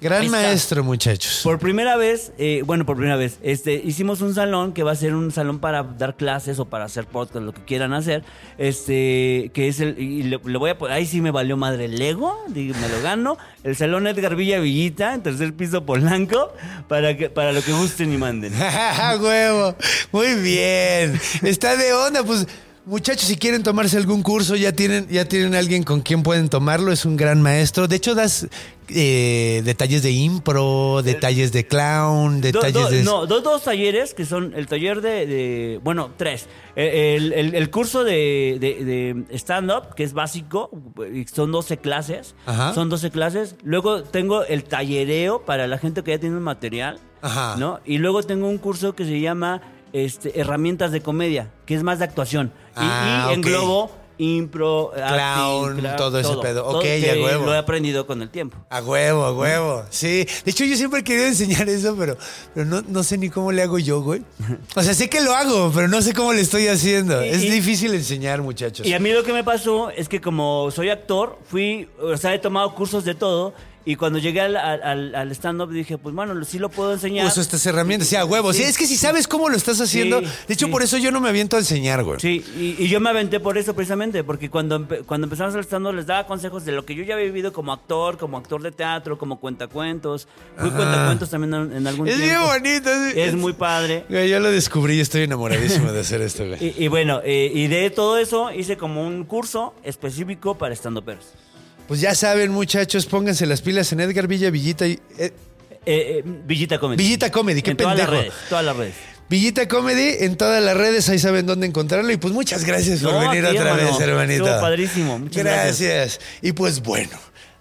Gran maestro, muchachos. Por primera vez, eh, bueno, por primera vez, este, hicimos un salón que va a ser un salón para dar clases o para hacer podcast, lo que quieran hacer. Este, que es el, y le, le voy a ahí sí me valió madre el Lego, me lo gano. El salón Edgar Villa Villita, en tercer piso Polanco, para que, para lo que gusten y manden. huevo! Muy bien. Está de onda, pues. Muchachos, si quieren tomarse algún curso, ya tienen, ya tienen alguien con quien pueden tomarlo. Es un gran maestro. De hecho, das eh, detalles de impro, detalles de clown, detalles do- de. No, dos, dos talleres que son el taller de, de- bueno, tres. Eh, El, el- el curso de, de- de stand-up, que es básico, son 12 clases. Ajá. Son 12 clases. Luego tengo el tallereo para la gente que ya tiene un material. Ajá. ¿no? Y luego tengo un curso que se llama este, Herramientas de Comedia, que es más de actuación. Y- Ah, y, ok. englobo impro, Clown, acting, cla- todo ese pedo. Ok, ya huevo. Lo he aprendido con el tiempo. A huevo, a huevo. Sí. De hecho, yo siempre he querido enseñar eso, pero, pero no, no sé ni cómo le hago yo, güey. O sea, sé que lo hago, pero no sé cómo le estoy haciendo. Y- es y- difícil enseñar, muchachos. Y a mí lo que me pasó es que como soy actor, fui, o sea, he tomado cursos de todo y cuando llegué al, al- al stand-up dije, pues bueno, sí lo puedo enseñar. Uso estas herramientas, sí, a huevo. Sí, es que si sabes cómo lo estás haciendo. Sí, de hecho, por eso yo no me aviento a enseñar, güey. Sí, y, y yo me aventé por eso precisamente, porque cuando, empe- cuando empezamos el stand-up les daba consejos de lo que yo ya había vivido como actor, como actor de teatro, como cuentacuentos. Fui cuentacuentos también en, en algún Es bien tiempo. bonito. Es muy padre. Güey, yo lo descubrí y estoy enamoradísimo de hacer esto, güey. Y, y bueno, eh, y de todo eso hice como un curso específico para stand-uperos. Pues ya saben, muchachos, pónganse las pilas en Edgar Villa Villita. y- eh, Eh, eh, Villita Comedy. Villita Comedy, qué en todas las pendejo. redes, todas las redes. Villita Comedy en todas las redes, ahí saben dónde encontrarlo. Y pues muchas gracias por No, venir otra hermano. vez, hermanito. Estuvo padrísimo, muchas gracias. Y pues bueno.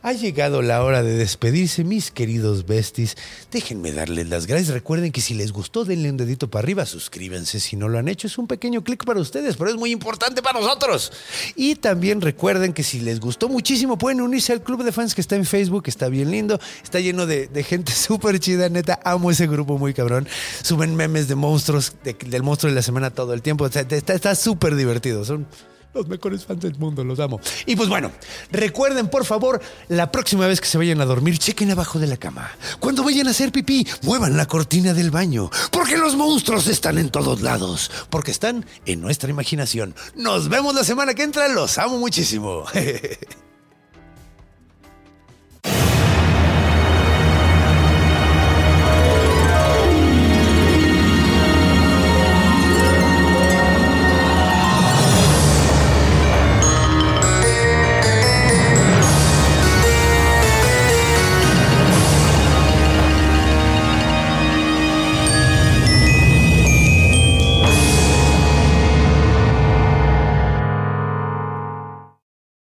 Ha llegado la hora de despedirse, mis queridos besties. Déjenme darles las gracias. Recuerden que si les gustó, denle un dedito para arriba, suscríbanse. Si no lo han hecho, es un pequeño clic para ustedes, pero es muy importante para nosotros. Y también recuerden que si les gustó muchísimo, pueden unirse al club de fans que está en Facebook, está bien lindo. Está lleno de, gente súper chida, neta. Amo ese grupo muy cabrón. Suben memes de monstruos, de- del monstruo de la semana todo el tiempo. O sea, está súper divertido. Son los mejores fans del mundo, los amo. Y pues bueno, recuerden por favor, la próxima vez que se vayan a dormir, chequen abajo de la cama. Cuando vayan a hacer pipí, muevan la cortina del baño. Porque los monstruos están en todos lados. Porque están en nuestra imaginación. Nos vemos la semana que entra, los amo muchísimo.